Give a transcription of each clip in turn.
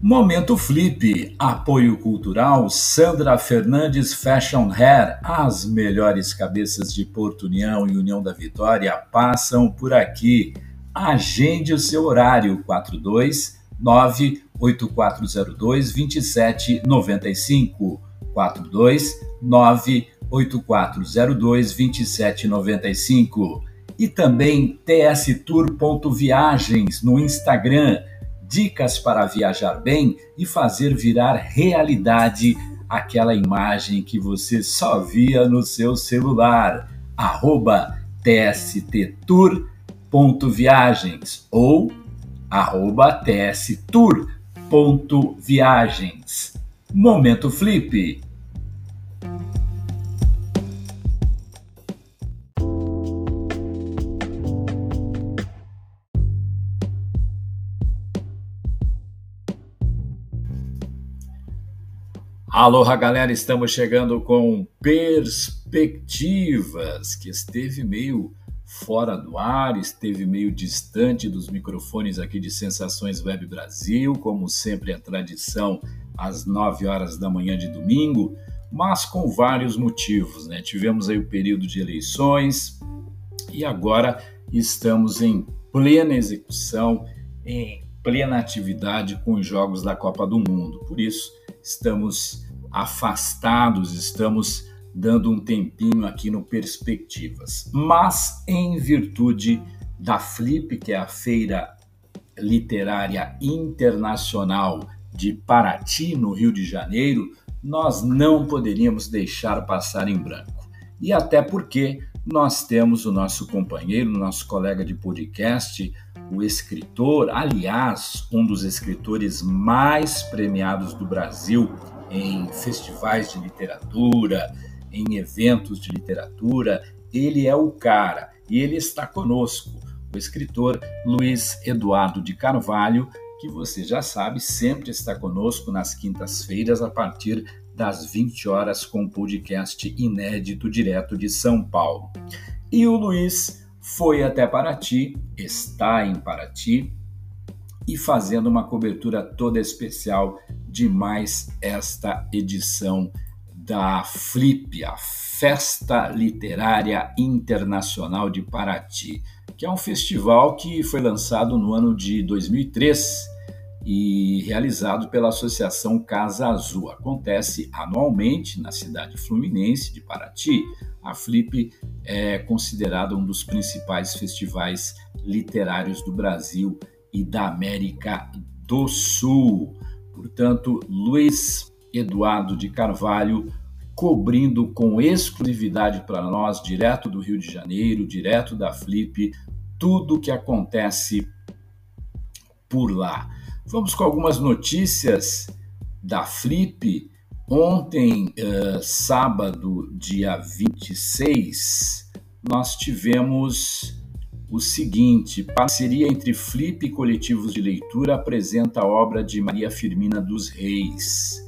Momento Flip, apoio cultural Sandra Fernandes Fashion Hair. As melhores cabeças de Porto União e União da Vitória passam por aqui. Agende o seu horário 42 98402 2795 42 98402 2795 e também tstour.viagens no Instagram dicas para viajar bem e fazer virar realidade aquela imagem que você só via no seu celular. Arroba tsttour.viagens ou arroba. Momento Flip Aloha, galera, estamos chegando com Perspectivas, que esteve meio fora do ar, esteve meio distante dos microfones aqui de Sensações Web Brasil, como sempre a tradição às 9 horas da manhã de domingo, mas com vários motivos, né? Tivemos aí o período de eleições e agora estamos em plena execução, em plena atividade com os jogos da Copa do Mundo. Por isso, estamos afastados, estamos dando um tempinho aqui no Perspectivas. Mas em virtude da Flip, que é a Feira Literária Internacional de Paraty, no Rio de Janeiro, nós não poderíamos deixar passar em branco. E até porque nós temos o nosso companheiro, nosso colega de podcast, o escritor, aliás, um dos escritores mais premiados do Brasil, em festivais de literatura, em eventos de literatura. Ele é o cara e ele está conosco, o escritor Luiz Eduardo de Carvalho, que você já sabe, sempre está conosco nas quintas-feiras a partir das 20 horas com o podcast inédito direto de São Paulo. E o Luiz foi até Paraty, está em Paraty e fazendo uma cobertura toda especial de mais esta edição da Flip, a Festa Literária Internacional de Paraty, que é um festival que foi lançado no ano de 2003 e realizado pela Associação Casa Azul. Acontece anualmente na cidade fluminense de Paraty. A Flip é considerada um dos principais festivais literários do Brasil e da América do Sul. Portanto, Luiz Eduardo de Carvalho cobrindo com exclusividade para nós, direto do Rio de Janeiro, direto da Flip, tudo o que acontece por lá. Vamos com algumas notícias da Flip. Ontem, uh, sábado, dia 26, nós tivemos o seguinte: parceria entre Flip e coletivos de leitura apresenta a obra de Maria Firmina dos Reis.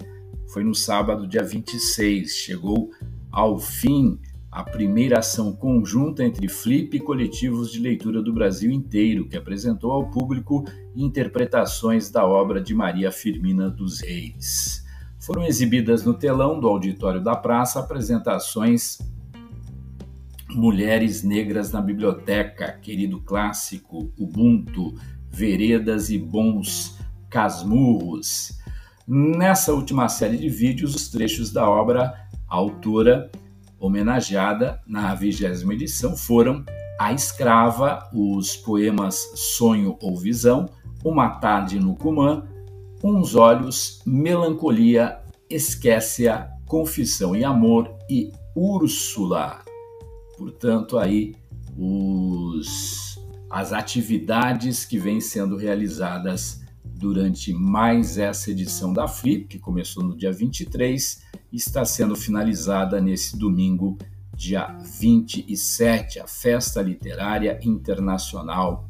Foi no sábado, dia 26. Chegou ao fim a primeira ação conjunta entre Flip e coletivos de leitura do Brasil inteiro, que apresentou ao público interpretações da obra de Maria Firmina dos Reis. Foram exibidas no telão do auditório da praça apresentações Mulheres Negras na Biblioteca, querido clássico, Ubuntu, Veredas e Bons Casmurros. Nessa última série de vídeos, os trechos da obra, a autora homenageada na vigésima edição foram A Escrava, os poemas Sonho ou Visão, Uma Tarde no Cumã, Uns Olhos, Melancolia, Esquece-a, Confissão e Amor e Úrsula. Portanto, aí os, as atividades que vêm sendo realizadas durante mais essa edição da Flip, que começou no dia 23 e está sendo finalizada nesse domingo, dia 27, a Festa Literária Internacional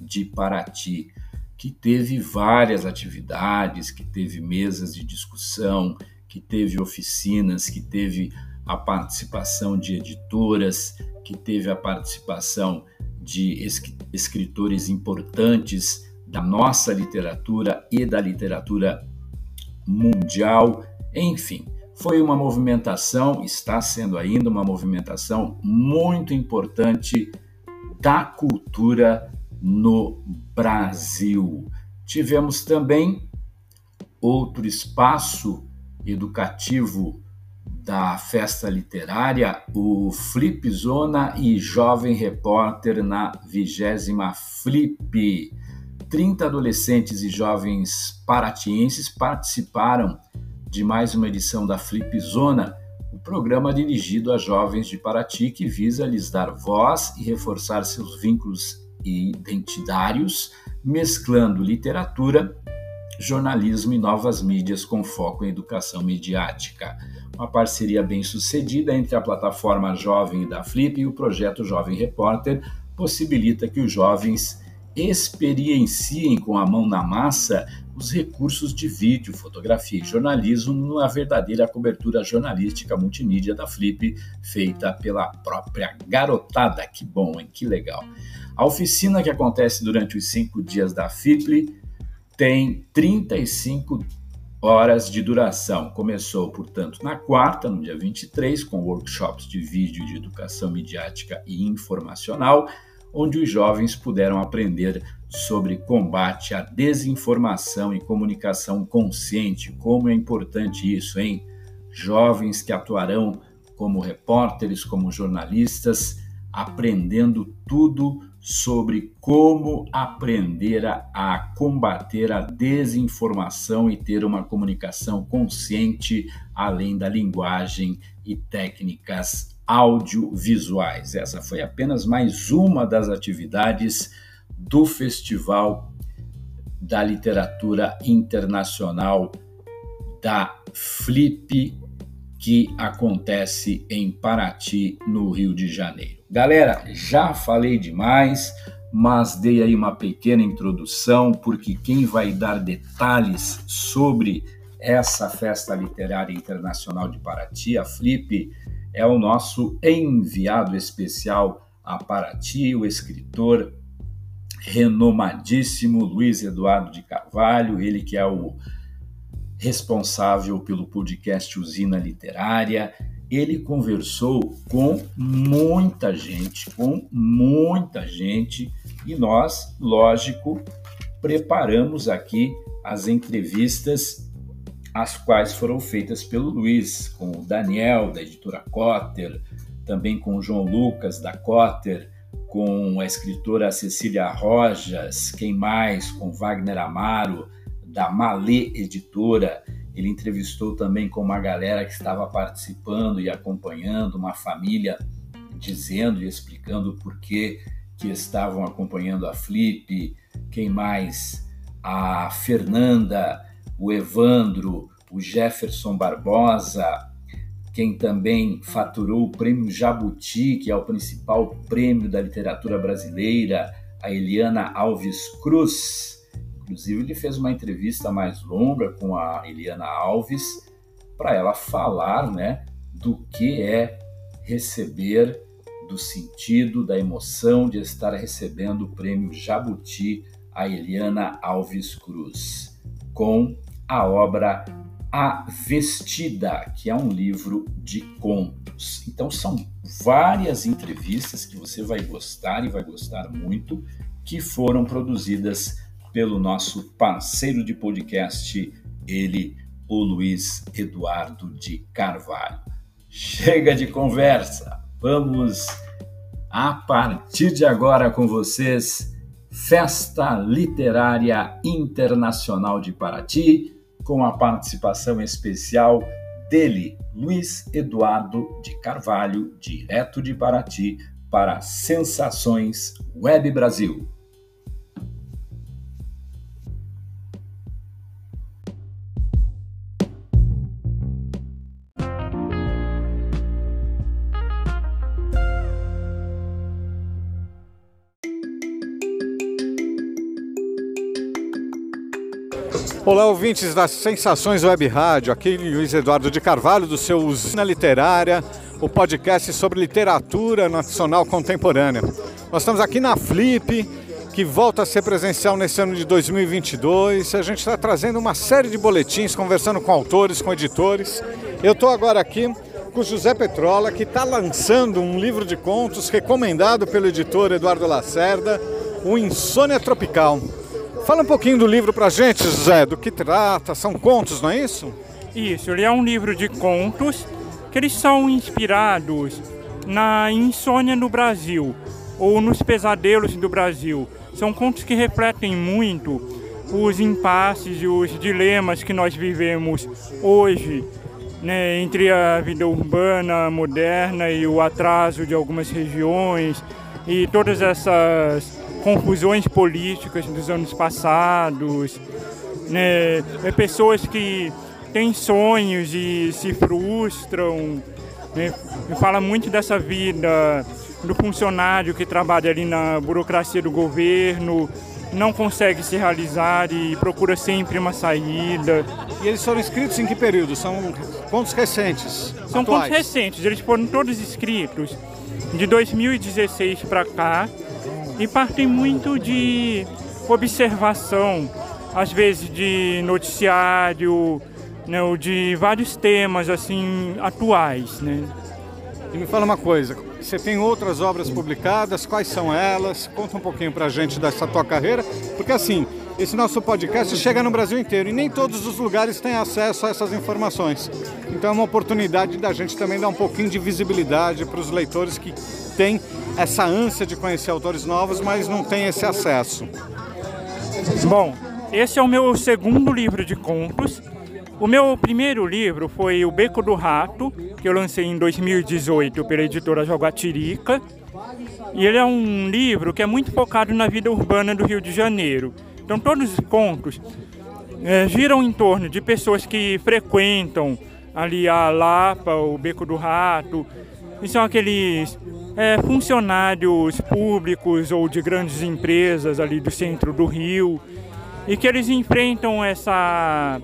de Paraty, que teve várias atividades, que teve mesas de discussão, que teve oficinas, que teve a participação de editoras, que teve a participação de escritores importantes da nossa literatura e da literatura mundial. Enfim, foi uma movimentação, está sendo ainda uma movimentação muito importante da cultura no Brasil. Tivemos também outro espaço educativo da festa literária, o Flip Zona e Jovem Repórter na vigésima Flip. 30 adolescentes e jovens paratienses participaram de mais uma edição da Flip Zona, o programa dirigido a jovens de Paraty que visa lhes dar voz e reforçar seus vínculos identitários, mesclando literatura, jornalismo e novas mídias com foco em educação mediática. Uma parceria bem sucedida entre a plataforma Jovem da Flip e o projeto Jovem Repórter possibilita que os jovens experienciem com a mão na massa os recursos de vídeo, fotografia e jornalismo na verdadeira cobertura jornalística multimídia da Flip, feita pela própria garotada. Que bom, hein? Que legal. A oficina que acontece durante os cinco dias da Flip tem 35 horas de duração. Começou, portanto, na quarta, no dia 23, com workshops de vídeo de educação midiática e informacional onde os jovens puderam aprender sobre combate à desinformação e comunicação consciente. Como é importante isso, hein? Jovens que atuarão como repórteres, como jornalistas, aprendendo tudo sobre como aprender a, a, combater a desinformação e ter uma comunicação consciente, além da linguagem e técnicas audiovisuais. Essa foi apenas mais uma das atividades do Festival da Literatura Internacional da Flip, que acontece em Paraty, no Rio de Janeiro. Galera, já falei demais, mas dei aí uma pequena introdução, porque quem vai dar detalhes sobre essa festa literária internacional de Paraty, a Flip, é o nosso enviado especial a Paraty, o escritor renomadíssimo Luiz Eduardo de Carvalho, ele que é o responsável pelo podcast Usina Literária. Ele conversou com muita gente, com muita gente, e nós, lógico, preparamos aqui as entrevistas as quais foram feitas pelo Luiz, com o Daniel, da editora Cotter, também com o João Lucas, da Cotter, com a escritora Cecília Rojas, quem mais? Com Wagner Amaro, da Malê Editora. Ele entrevistou também com uma galera que estava participando e acompanhando, uma família dizendo e explicando por que, que estavam acompanhando a Flip. Quem mais? A Fernanda, o Evandro, o Jefferson Barbosa, quem também faturou o prêmio Jabuti, que é o principal prêmio da literatura brasileira, a Eliana Alves Cruz. Inclusive, ele fez uma entrevista mais longa com a Eliana Alves para ela falar né, do que é receber, do sentido, da emoção de estar recebendo o prêmio Jabuti, a Eliana Alves Cruz, com a obra A Vestida, que é um livro de contos. Então são várias entrevistas que você vai gostar e vai gostar muito, que foram produzidas pelo nosso parceiro de podcast, ele, o Luiz Eduardo de Carvalho. Chega de conversa, vamos a partir de agora com vocês, Festa Literária Internacional de Paraty com a participação especial dele, Luiz Eduardo de Carvalho, direto de Paraty, para Sensações Web Brasil. Olá, ouvintes das Sensações Web Rádio. Aqui Luiz Eduardo de Carvalho, do seu Usina Literária, o podcast sobre literatura nacional contemporânea. Nós estamos aqui na Flip que volta a ser presencial nesse ano de 2022. A gente está trazendo uma série de boletins, conversando com autores, com editores. Eu estou agora aqui com José Petrola, que está lançando um livro de contos recomendado pelo editor Eduardo Lacerda, O Insônia Tropical. Fala um pouquinho do livro para a gente, José, do que trata, são contos, não é isso? Isso, ele é um livro de contos que eles são inspirados na insônia no Brasil ou nos pesadelos do Brasil. São contos que refletem muito os impasses e os dilemas que nós vivemos hoje, né, entre a vida urbana moderna e o atraso de algumas regiões e todas essas confusões políticas dos anos passados, né, é pessoas que têm sonhos e se frustram, né, fala muito dessa vida do funcionário que trabalha ali na burocracia do governo, não consegue se realizar e procura sempre uma saída. E eles foram escritos em que período? São contos recentes? São atuais. contos recentes, eles foram todos escritos de 2016 para cá e partem muito de observação, às vezes de noticiário, né, de vários temas assim atuais, né? E me fala uma coisa, você tem outras obras publicadas, quais são elas? Conta um pouquinho pra gente dessa tua carreira, porque assim, esse nosso podcast chega no Brasil inteiro e nem todos os lugares têm acesso a essas informações. Então é uma oportunidade da gente também dar um pouquinho de visibilidade para os leitores que têm essa ânsia de conhecer autores novos, mas não têm esse acesso. Bom, esse é o meu segundo livro de contos. O meu primeiro livro foi O Beco do Rato, que eu lancei em 2018 pela editora Joguatirica. E ele é um livro que é muito focado na vida urbana do Rio de Janeiro. Então todos os contos é, giram em torno de pessoas que frequentam ali a Lapa, o Beco do Rato, e são aqueles é, funcionários públicos ou de grandes empresas ali do centro do Rio, e que eles enfrentam essa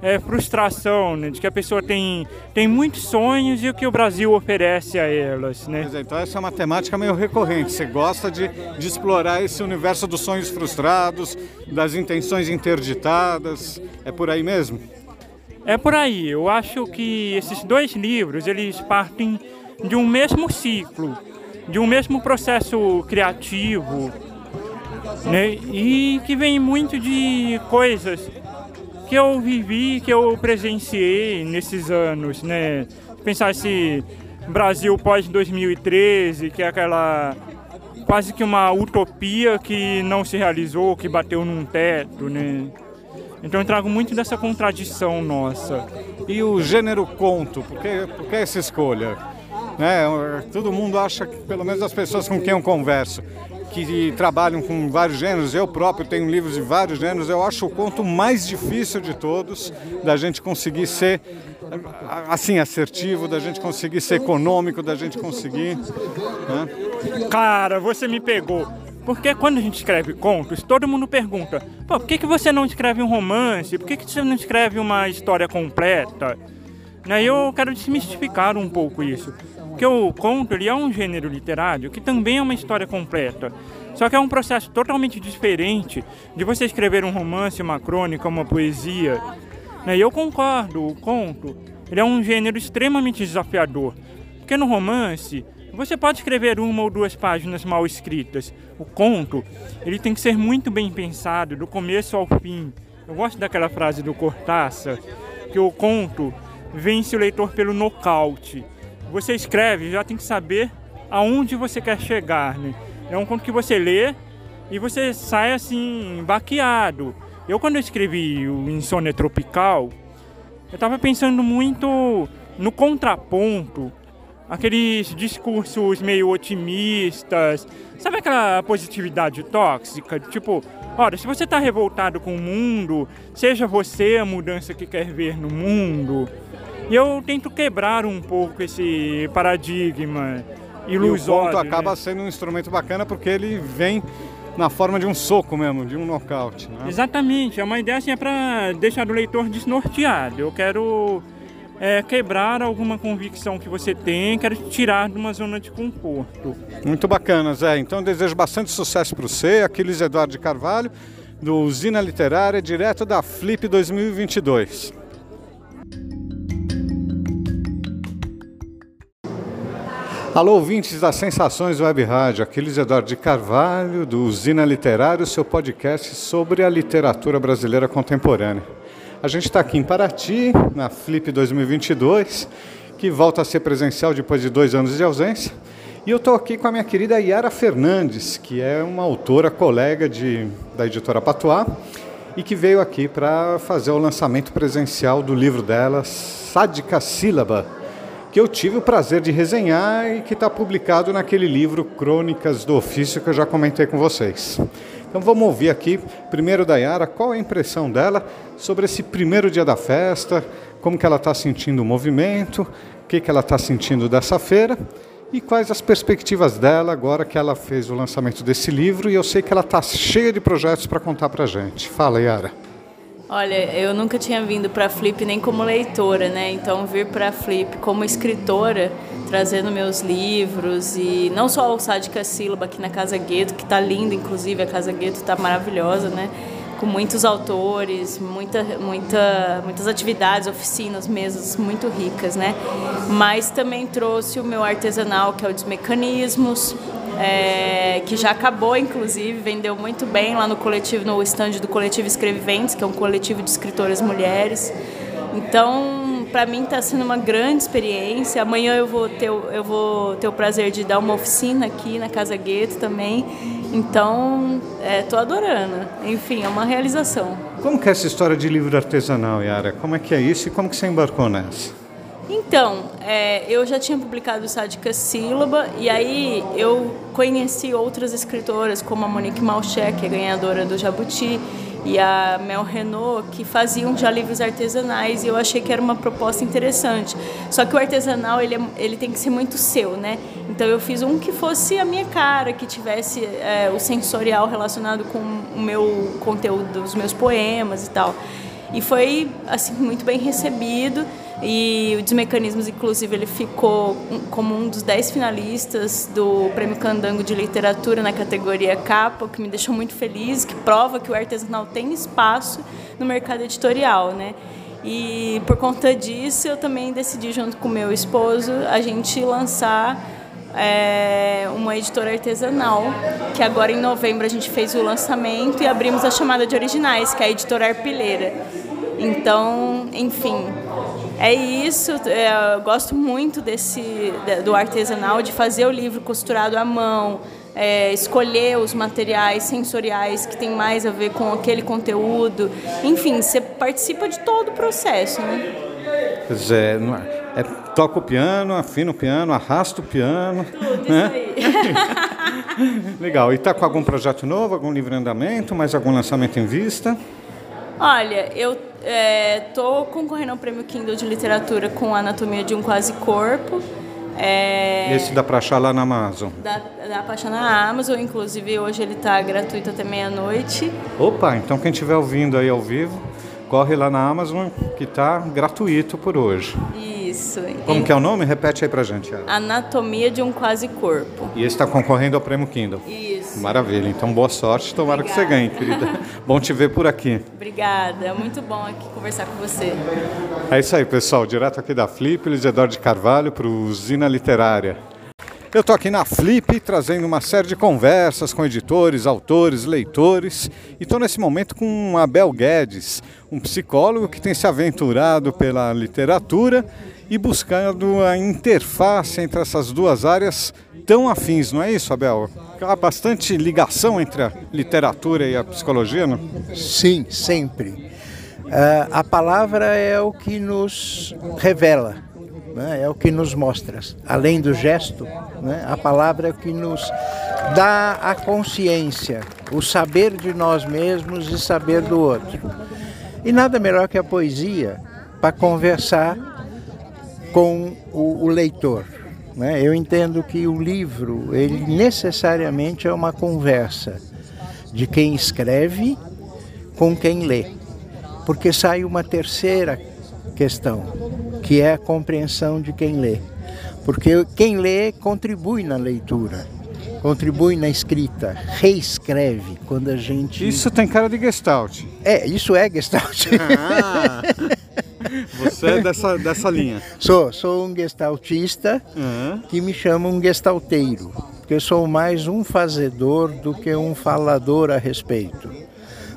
é, frustração, né, de que a pessoa tem, tem muitos sonhos e o que o Brasil oferece a elas. Né? É, então essa é uma temática meio recorrente. Você gosta de, de explorar esse universo dos sonhos frustrados, das intenções interditadas. É por aí mesmo? É por aí. Eu acho que esses dois livros eles partem de um mesmo ciclo, de um mesmo processo criativo, né? E que vem muito de coisas que eu vivi, que eu presenciei nesses anos, né? Pensar esse Brasil pós 2013, que é aquela quase que uma utopia que não se realizou, que bateu num teto, né? Então eu trago muito dessa contradição nossa. E o gênero conto, por que, por que essa escolha? Né? Todo mundo acha pelo menos as pessoas com quem eu converso, que trabalham com vários gêneros, eu próprio tenho livros de vários gêneros, eu acho o conto mais difícil de todos, da gente conseguir ser assim assertivo, da gente conseguir ser econômico, da gente conseguir. Né? Cara, você me pegou. Porque quando a gente escreve contos, todo mundo pergunta: Pô, por que, que você não escreve um romance? Por que, que você não escreve uma história completa? Né, eu quero desmistificar um pouco isso. Porque o conto ele é um gênero literário que também é uma história completa. Só que é um processo totalmente diferente de você escrever um romance, uma crônica, uma poesia. Né? E eu concordo, o conto ele é um gênero extremamente desafiador. Porque no romance você pode escrever uma ou duas páginas mal escritas. O conto ele tem que ser muito bem pensado, do começo ao fim. Eu gosto daquela frase do Cortázar, que o conto vence o leitor pelo nocaute você escreve, já tem que saber aonde você quer chegar, né? É um conto que você lê e você sai assim, baqueado. Eu quando eu escrevi o Insônia Tropical, eu estava pensando muito no contraponto, aqueles discursos meio otimistas, sabe aquela positividade tóxica? Tipo, olha, se você está revoltado com o mundo, seja você a mudança que quer ver no mundo. E eu tento quebrar um pouco esse paradigma ilusório. E o conto né? acaba sendo um instrumento bacana porque ele vem na forma de um soco mesmo, de um nocaute. Né? Exatamente, é uma ideia assim, é para deixar o leitor desnorteado. Eu quero é, quebrar alguma convicção que você tem, quero te tirar de uma zona de conforto. Muito bacana, Zé. Então desejo bastante sucesso para você, aqui Luiz Eduardo de Carvalho, do Usina Literária, direto da Flip 2022. Alô, ouvintes das Sensações Web Rádio, aqui Luiz Eduardo de Carvalho, do Usina Literário, seu podcast sobre a literatura brasileira contemporânea. A gente está aqui em Paraty, na Flip 2022, que volta a ser presencial depois de dois anos de ausência. E eu estou aqui com a minha querida Yara Fernandes, que é uma autora, colega de, da editora Patois, e que veio aqui para fazer o lançamento presencial do livro dela, Sádica Sílaba, que eu tive o prazer de resenhar e que está publicado naquele livro Crônicas do Ofício que eu já comentei com vocês. Então vamos ouvir aqui, primeiro da Yara, qual a impressão dela sobre esse primeiro dia da festa, como que ela está sentindo o movimento, o que, que ela está sentindo dessa feira e quais as perspectivas dela agora que ela fez o lançamento desse livro e eu sei que ela está cheia de projetos para contar para a gente. Fala, Yara. Olha, eu nunca tinha vindo para Flip nem como leitora, né? Então vir para Flip como escritora, trazendo meus livros e não só o Sádica Sílaba aqui na Casa Gueto, que está linda, inclusive a Casa Gueto está maravilhosa, né? Com muitos autores, muita, muita, muitas atividades, oficinas, mesas muito ricas, né? Mas também trouxe o meu artesanal, que é o dos mecanismos, é, que já acabou, inclusive, vendeu muito bem lá no coletivo, no estande do coletivo Escreviventes, que é um coletivo de escritoras mulheres. Então, para mim está sendo uma grande experiência. Amanhã eu vou ter eu vou ter o prazer de dar uma oficina aqui na Casa Gueto também. Então, estou é, adorando. Enfim, é uma realização. Como que é essa história de livro artesanal, Yara? Como é que é isso e como que você embarcou nessa? Então, é, eu já tinha publicado o Sádica Sílaba e aí eu conheci outras escritoras como a Monique Malché, que é ganhadora do Jabuti, e a Mel Renault, que faziam já livros artesanais e eu achei que era uma proposta interessante. Só que o artesanal ele, é, ele tem que ser muito seu, né? Então eu fiz um que fosse a minha cara, que tivesse é, o sensorial relacionado com o meu conteúdo, os meus poemas e tal. E foi assim muito bem recebido. E o Desmecanismos, inclusive, ele ficou como um dos dez finalistas do Prêmio Candango de Literatura na categoria capa, o que me deixou muito feliz, que prova que o artesanal tem espaço no mercado editorial, né? E por conta disso, eu também decidi, junto com meu esposo, a gente lançar é, uma editora artesanal, que agora em novembro a gente fez o lançamento e abrimos a chamada de originais, que é a editora Arpileira. Então, enfim, é isso. É, eu gosto muito desse do artesanal, de fazer o livro costurado à mão, é, escolher os materiais sensoriais que tem mais a ver com aquele conteúdo. Enfim, você participa de todo o processo, né? Pois é, é, toca o piano, afina o piano, arrasta o piano. Tudo né? isso aí. Legal. E está com algum projeto novo, algum livro em andamento, mais algum lançamento em vista? Olha, eu estou é, concorrendo ao Prêmio Kindle de Literatura com Anatomia de um Quase Corpo. É, Esse dá para achar lá na Amazon? Dá, dá para achar na Amazon, inclusive hoje ele está gratuito até meia-noite. Opa, então quem estiver ouvindo aí ao vivo, corre lá na Amazon que está gratuito por hoje. Isso. Como que é o nome? Repete aí pra gente. Anatomia de um Quase Corpo. E esse está concorrendo ao Prêmio Kindle. Isso. Maravilha. Então, boa sorte. Tomara Obrigada. que você ganhe, querida. bom te ver por aqui. Obrigada. É muito bom aqui conversar com você. É isso aí, pessoal. Direto aqui da Flip, Luiz Eduardo de Carvalho para o Usina Literária. Eu estou aqui na Flip trazendo uma série de conversas com editores, autores, leitores e estou nesse momento com Abel Guedes, um psicólogo que tem se aventurado pela literatura e buscando a interface entre essas duas áreas tão afins, não é isso, Abel? Há bastante ligação entre a literatura e a psicologia, não? Sim, sempre. Uh, a palavra é o que nos revela, né? é o que nos mostra. Além do gesto, né? a palavra é o que nos dá a consciência, o saber de nós mesmos e saber do outro. E nada melhor que a poesia para conversar com o, o leitor. Né? Eu entendo que o livro, ele necessariamente é uma conversa de quem escreve com quem lê, porque sai uma terceira questão, que é a compreensão de quem lê. Porque quem lê contribui na leitura, contribui na escrita, reescreve quando a gente. Isso tem cara de gestalt. É, isso é gestalt. Ah, você é dessa, dessa linha. sou, sou um gestaltista Uhum. que me chama um gestalteiro, porque sou mais um fazedor do que um falador a respeito.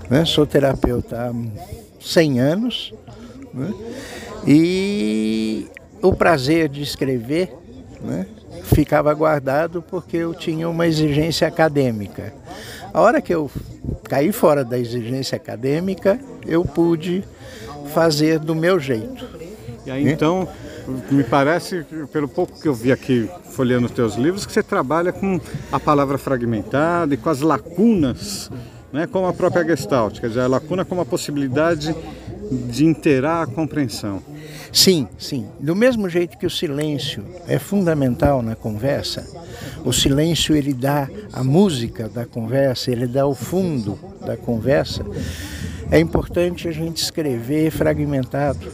né? Sou terapeuta há 100 anos né? e o prazer de escrever né, ficava guardado porque eu tinha uma exigência acadêmica. A hora que eu caí fora da exigência acadêmica, eu pude fazer do meu jeito. E aí então, me parece, pelo pouco que eu vi aqui folheando os teus livros, que você trabalha com a palavra fragmentada e com as lacunas, né, como a própria Gestalt, quer dizer, a lacuna como a possibilidade de inteirar a compreensão. Sim, sim. Do mesmo jeito que o silêncio é fundamental na conversa, o silêncio ele dá a música da conversa, ele dá o fundo da conversa. É importante a gente escrever fragmentado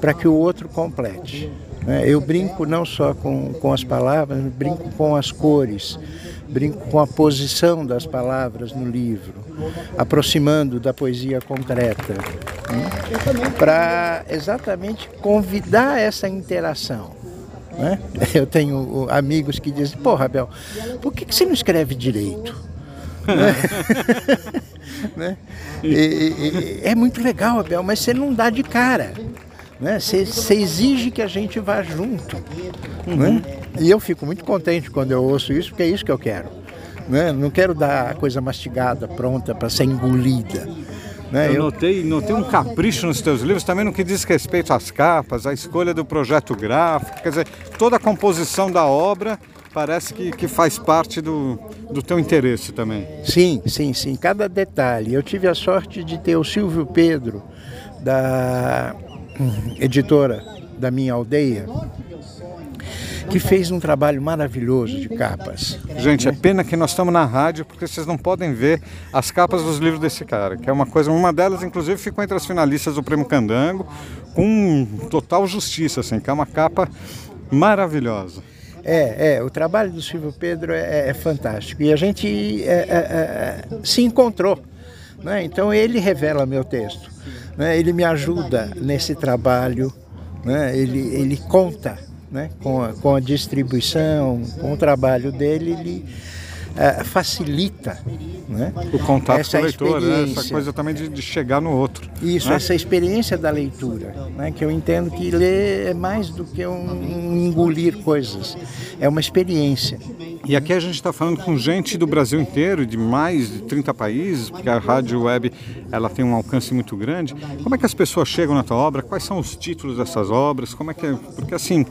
para que o outro complete. né? Eu brinco não só com, com as palavras, brinco com as cores, brinco com a posição das palavras no livro, aproximando da poesia concreta, para exatamente convidar essa interação. né? Eu tenho amigos que dizem, pô, Rabel, por que, que você não escreve direito? né? E- e- e- é muito legal, Abel, mas você não dá de cara. Né? Você, você exige que a gente vá junto. Né? E eu fico muito contente quando eu ouço isso, porque é isso que eu quero. Né? Não quero dar a coisa mastigada, pronta para ser engolida. Né? Eu Eu- notei, notei um capricho nos teus livros, também no que diz respeito às capas, à escolha do projeto gráfico, quer dizer, toda a composição da obra parece que, que faz parte do, do teu interesse também. Sim, sim, sim. Cada detalhe. Eu tive a sorte de ter o Silvio Pedro, da hum, editora da minha aldeia, que fez um trabalho maravilhoso de capas. Gente, é pena que nós estamos na rádio porque vocês não podem ver as capas dos livros desse cara, que é uma coisa, uma delas inclusive ficou entre as finalistas do Prêmio Candango com total justiça, assim, que é uma capa maravilhosa. É, é, o trabalho do Silvio Pedro é, é fantástico. E a gente é, é, é, se encontrou. Né? Então ele revela meu texto. Né? Ele me ajuda nesse trabalho. Né? Ele, ele conta né? com, a, com a distribuição, com o trabalho dele, ele eh, facilita né? O contato essa com o leitor, né? essa coisa também de, de chegar no outro. Isso, né? essa experiência da leitura, né? que eu entendo que ler é mais do que um, um engolir coisas, é uma experiência. E aqui a gente está falando com gente do Brasil inteiro, de mais de 30 países, porque a rádio web ela tem um alcance muito grande. Como é que as pessoas chegam na tua obra? Quais são os títulos dessas obras? Como é que é? Porque assim,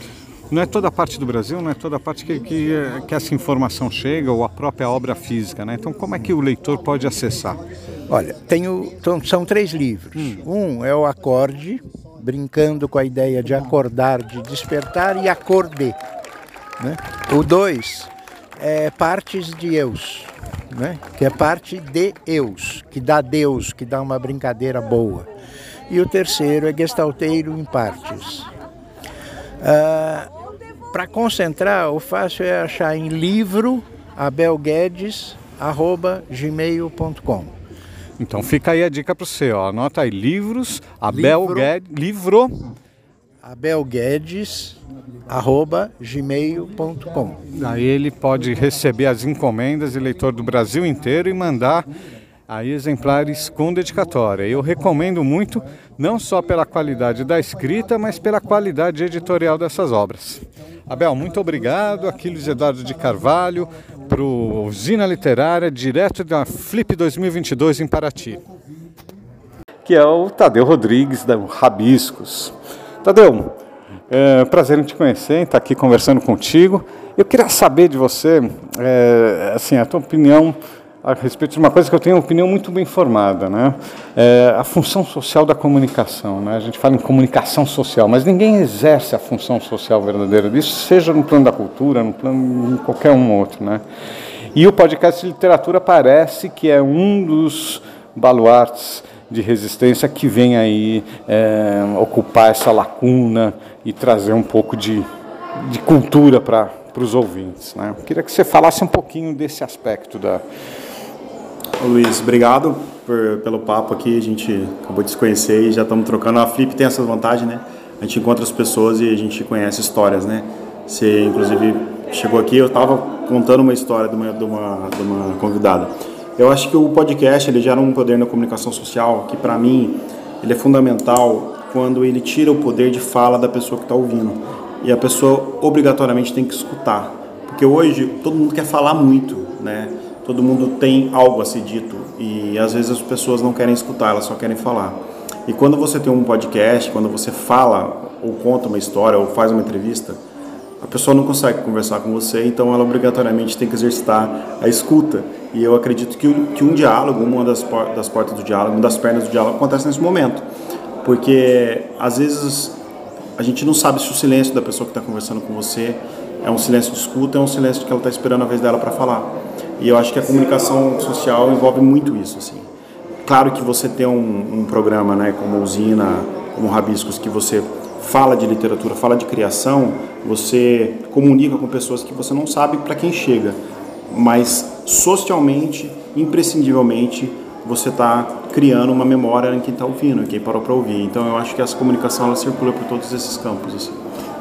não é toda parte do Brasil, não é toda parte que, que, que essa informação chega, ou a própria obra física, né? Então como é que o leitor pode acessar? Olha, tenho, então, são três livros. Um é o Acorde, brincando com a ideia de acordar, de despertar, e acordê. Né? O dois é Partes de Eus, né? que é parte de Eus, que dá Deus, que dá uma brincadeira boa. E o terceiro é Gestalteiro em Partes. Para concentrar, o fácil é achar em livro abelguedes.gmail.com. Então fica aí a dica para você, ó. anota aí livros, Abel Livro. Guedes, livro, abelguedes.gmail.com. Aí ele pode receber as encomendas de leitor do Brasil inteiro e mandar aí exemplares com dedicatória. Eu recomendo muito, não só pela qualidade da escrita, mas pela qualidade editorial dessas obras. Abel, muito obrigado. Aqui Luiz Eduardo de Carvalho, para o Usina Literária, direto da Flip 2022 em Paraty. Que é o Tadeu Rodrigues, da Rabiscos. Tadeu, é prazer em te conhecer, estar aqui conversando contigo. Eu queria saber de você, é, assim, a tua opinião a respeito de uma coisa que eu tenho uma opinião muito bem formada, né? É a função social da comunicação, né? A gente fala em comunicação social, mas ninguém exerce a função social verdadeira disso, seja no plano da cultura, no plano em qualquer um outro, né? E o podcast de literatura parece que é um dos baluartes de resistência que vem aí é, ocupar essa lacuna e trazer um pouco de, de cultura para os ouvintes. Né? Queria que você falasse um pouquinho desse aspecto da. Luiz, obrigado por, pelo papo aqui. A gente acabou de se conhecer e já estamos trocando. A Flip tem essa vantagem, né? A gente encontra as pessoas e a gente conhece histórias, né? Você, inclusive, chegou aqui, eu estava contando uma história de uma, de, uma, de uma convidada. Eu acho que o podcast ele gera um poder na comunicação social que, para mim, ele é fundamental quando ele tira o poder de fala da pessoa que está ouvindo. E a pessoa obrigatoriamente tem que escutar. Porque hoje todo mundo quer falar muito, né? Todo mundo tem algo a ser dito e às vezes as pessoas não querem escutar, elas só querem falar. E quando você tem um podcast, quando você fala ou conta uma história ou faz uma entrevista, a pessoa não consegue conversar com você, então ela obrigatoriamente tem que exercitar a escuta. E eu acredito que, que um diálogo, uma das, por, das portas do diálogo, uma das pernas do diálogo acontece nesse momento. Porque às vezes a gente não sabe se o silêncio da pessoa que está conversando com você é um silêncio de escuta, é um silêncio que ela está esperando a vez dela para falar. E eu acho que a comunicação social envolve muito isso, assim. Claro que você tem um, um programa, né, como Usina, como Rabiscos, que você fala de literatura, fala de criação, você comunica com pessoas que você não sabe para quem chega, mas socialmente, imprescindivelmente, você está criando uma memória em quem está ouvindo, em quem parou para ouvir. Então eu acho que essa comunicação ela circula por todos esses campos. Assim.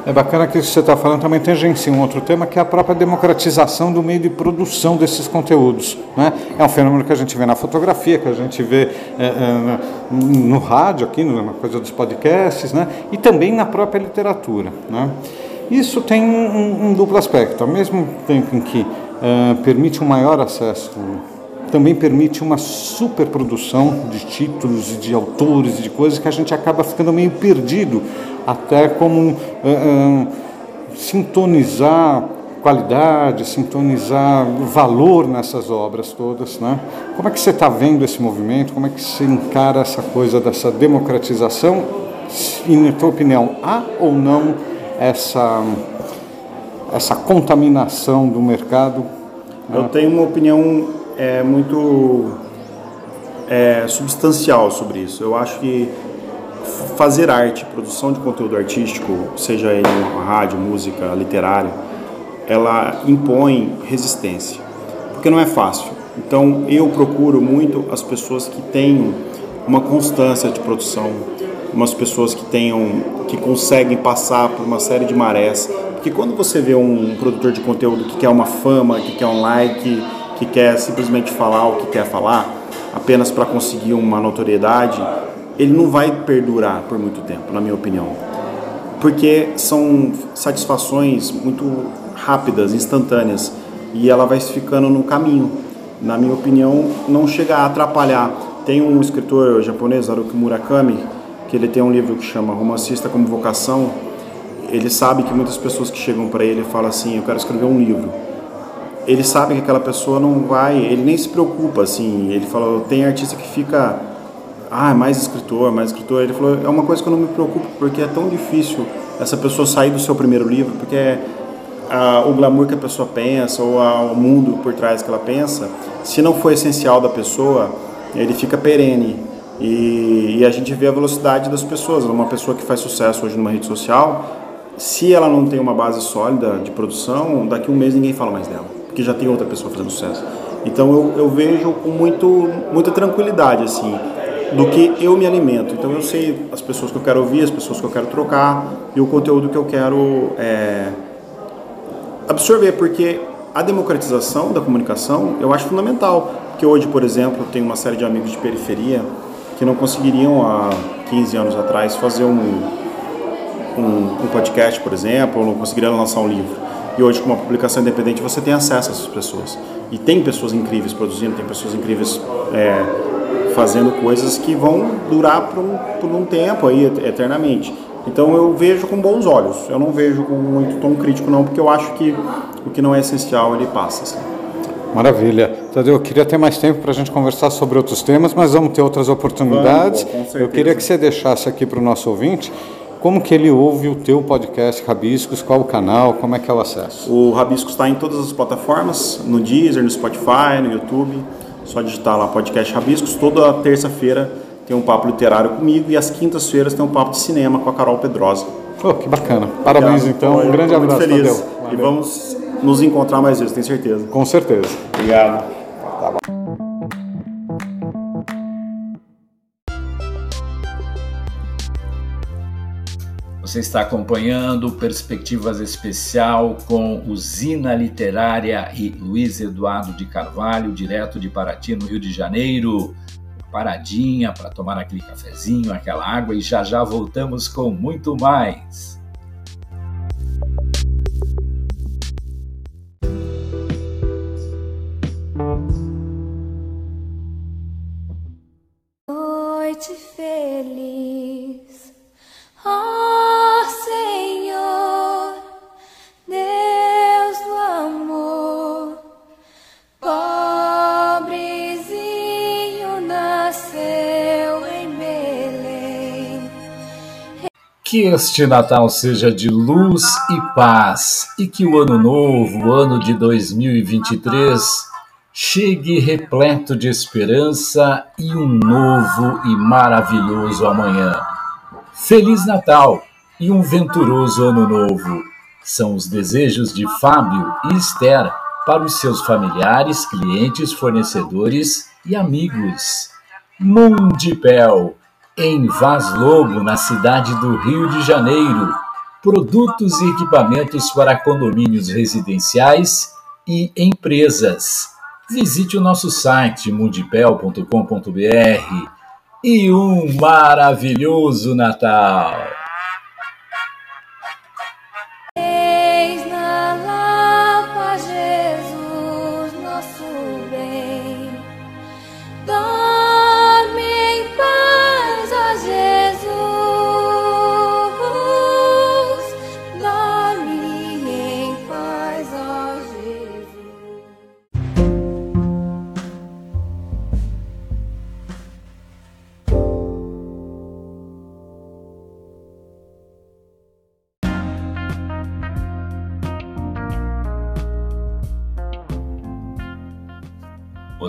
É bacana que isso que você está falando também tangencia um outro tema que é a própria democratização do meio de produção desses conteúdos. Né? É um fenômeno que a gente vê na fotografia, que a gente vê é, é, no rádio, aqui, na coisa dos podcasts, né? e também na própria literatura. Né? Isso tem um, um, duplo aspecto. Ao mesmo tempo em que é, permite um maior acesso também permite uma superprodução de títulos e de autores e de coisas que a gente acaba ficando meio perdido, até como uh, uh, sintonizar qualidade, sintonizar valor nessas obras todas, né? Como é que você está vendo esse movimento? Como é que você encara essa coisa dessa democratização? E na tua opinião, há ou não essa essa contaminação do mercado? Eu tenho uma opinião é muito é, substancial sobre isso. Eu acho que fazer arte, produção de conteúdo artístico, seja em rádio, música, literário, ela impõe resistência, porque não é fácil. Então eu procuro muito as pessoas que tenham uma constância de produção, umas pessoas que tenham, que conseguem passar por uma série de marés, porque quando você vê um produtor de conteúdo que quer uma fama, que quer um like, que quer simplesmente falar o que quer falar, apenas para conseguir uma notoriedade, ele não vai perdurar por muito tempo, na minha opinião. Porque são satisfações muito rápidas, instantâneas, e ela vai ficando no caminho. Na minha opinião, não chega a atrapalhar. Tem um escritor japonês, Haruki Murakami, que ele tem um livro que chama Romancista como Vocação. Ele sabe que muitas pessoas que chegam para ele falam assim: Eu quero escrever um livro ele sabe que aquela pessoa não vai, ele nem se preocupa, assim, ele falou, tem artista que fica, ah, mais escritor, mais escritor, ele falou, é uma coisa que eu não me preocupo, porque é tão difícil essa pessoa sair do seu primeiro livro, porque é o glamour que a pessoa pensa, ou a, o mundo por trás que ela pensa, se não for essencial da pessoa, ele fica perene, e, e a gente vê a velocidade das pessoas, uma pessoa que faz sucesso hoje numa rede social, se ela não tem uma base sólida de produção, daqui a um mês ninguém fala mais dela porque já tem outra pessoa fazendo sucesso. Então eu, eu vejo com muito, muita tranquilidade, assim, do que eu me alimento. Então eu sei as pessoas que eu quero ouvir, as pessoas que eu quero trocar e o conteúdo que eu quero é, absorver, porque a democratização da comunicação eu acho fundamental. Porque hoje, por exemplo, eu tenho uma série de amigos de periferia que não conseguiriam há 15 anos atrás fazer um, um, um podcast, por exemplo, ou não conseguiriam lançar um livro. E hoje, com uma publicação independente, você tem acesso a essas pessoas. E tem pessoas incríveis produzindo, tem pessoas incríveis é, fazendo coisas que vão durar por um, por um tempo aí, eternamente. Então eu vejo com bons olhos. Eu não vejo com muito tom crítico, não, porque eu acho que o que não é essencial ele passa. Assim. Maravilha. Tadeu, eu queria ter mais tempo para a gente conversar sobre outros temas, mas vamos ter outras oportunidades. Vamos, eu queria que você deixasse aqui para o nosso ouvinte como que ele ouve o teu podcast Rabiscos? Qual o canal? Como é que é o acesso? O Rabiscos está em todas as plataformas, no Deezer, no Spotify, no YouTube. Só digitar lá podcast Rabiscos. Toda terça-feira tem um papo literário comigo e às quintas-feiras tem um papo de cinema com a Carol Pedrosa. Oh, que bacana. Parabéns Obrigado. então. Um grande Muito abraço. feliz. Tadeu. E vamos nos encontrar mais vezes, tenho certeza. Com certeza. Obrigado. Você está acompanhando Perspectivas Especial com Usina Literária e Luiz Eduardo de Carvalho, direto de Paraty, no Rio de Janeiro. Paradinha para tomar aquele cafezinho, aquela água e já já voltamos com muito mais. Que este Natal seja de luz e paz e que o ano novo, o ano de 2023, chegue repleto de esperança e um novo e maravilhoso amanhã. Feliz Natal e um venturoso ano novo. São os desejos de Fábio e Esther para os seus familiares, clientes, fornecedores e amigos. Mundipel, em Vaz Lobo, na cidade do Rio de Janeiro. Produtos e equipamentos para condomínios residenciais e empresas. Visite o nosso site mundipel.com.br e um maravilhoso Natal!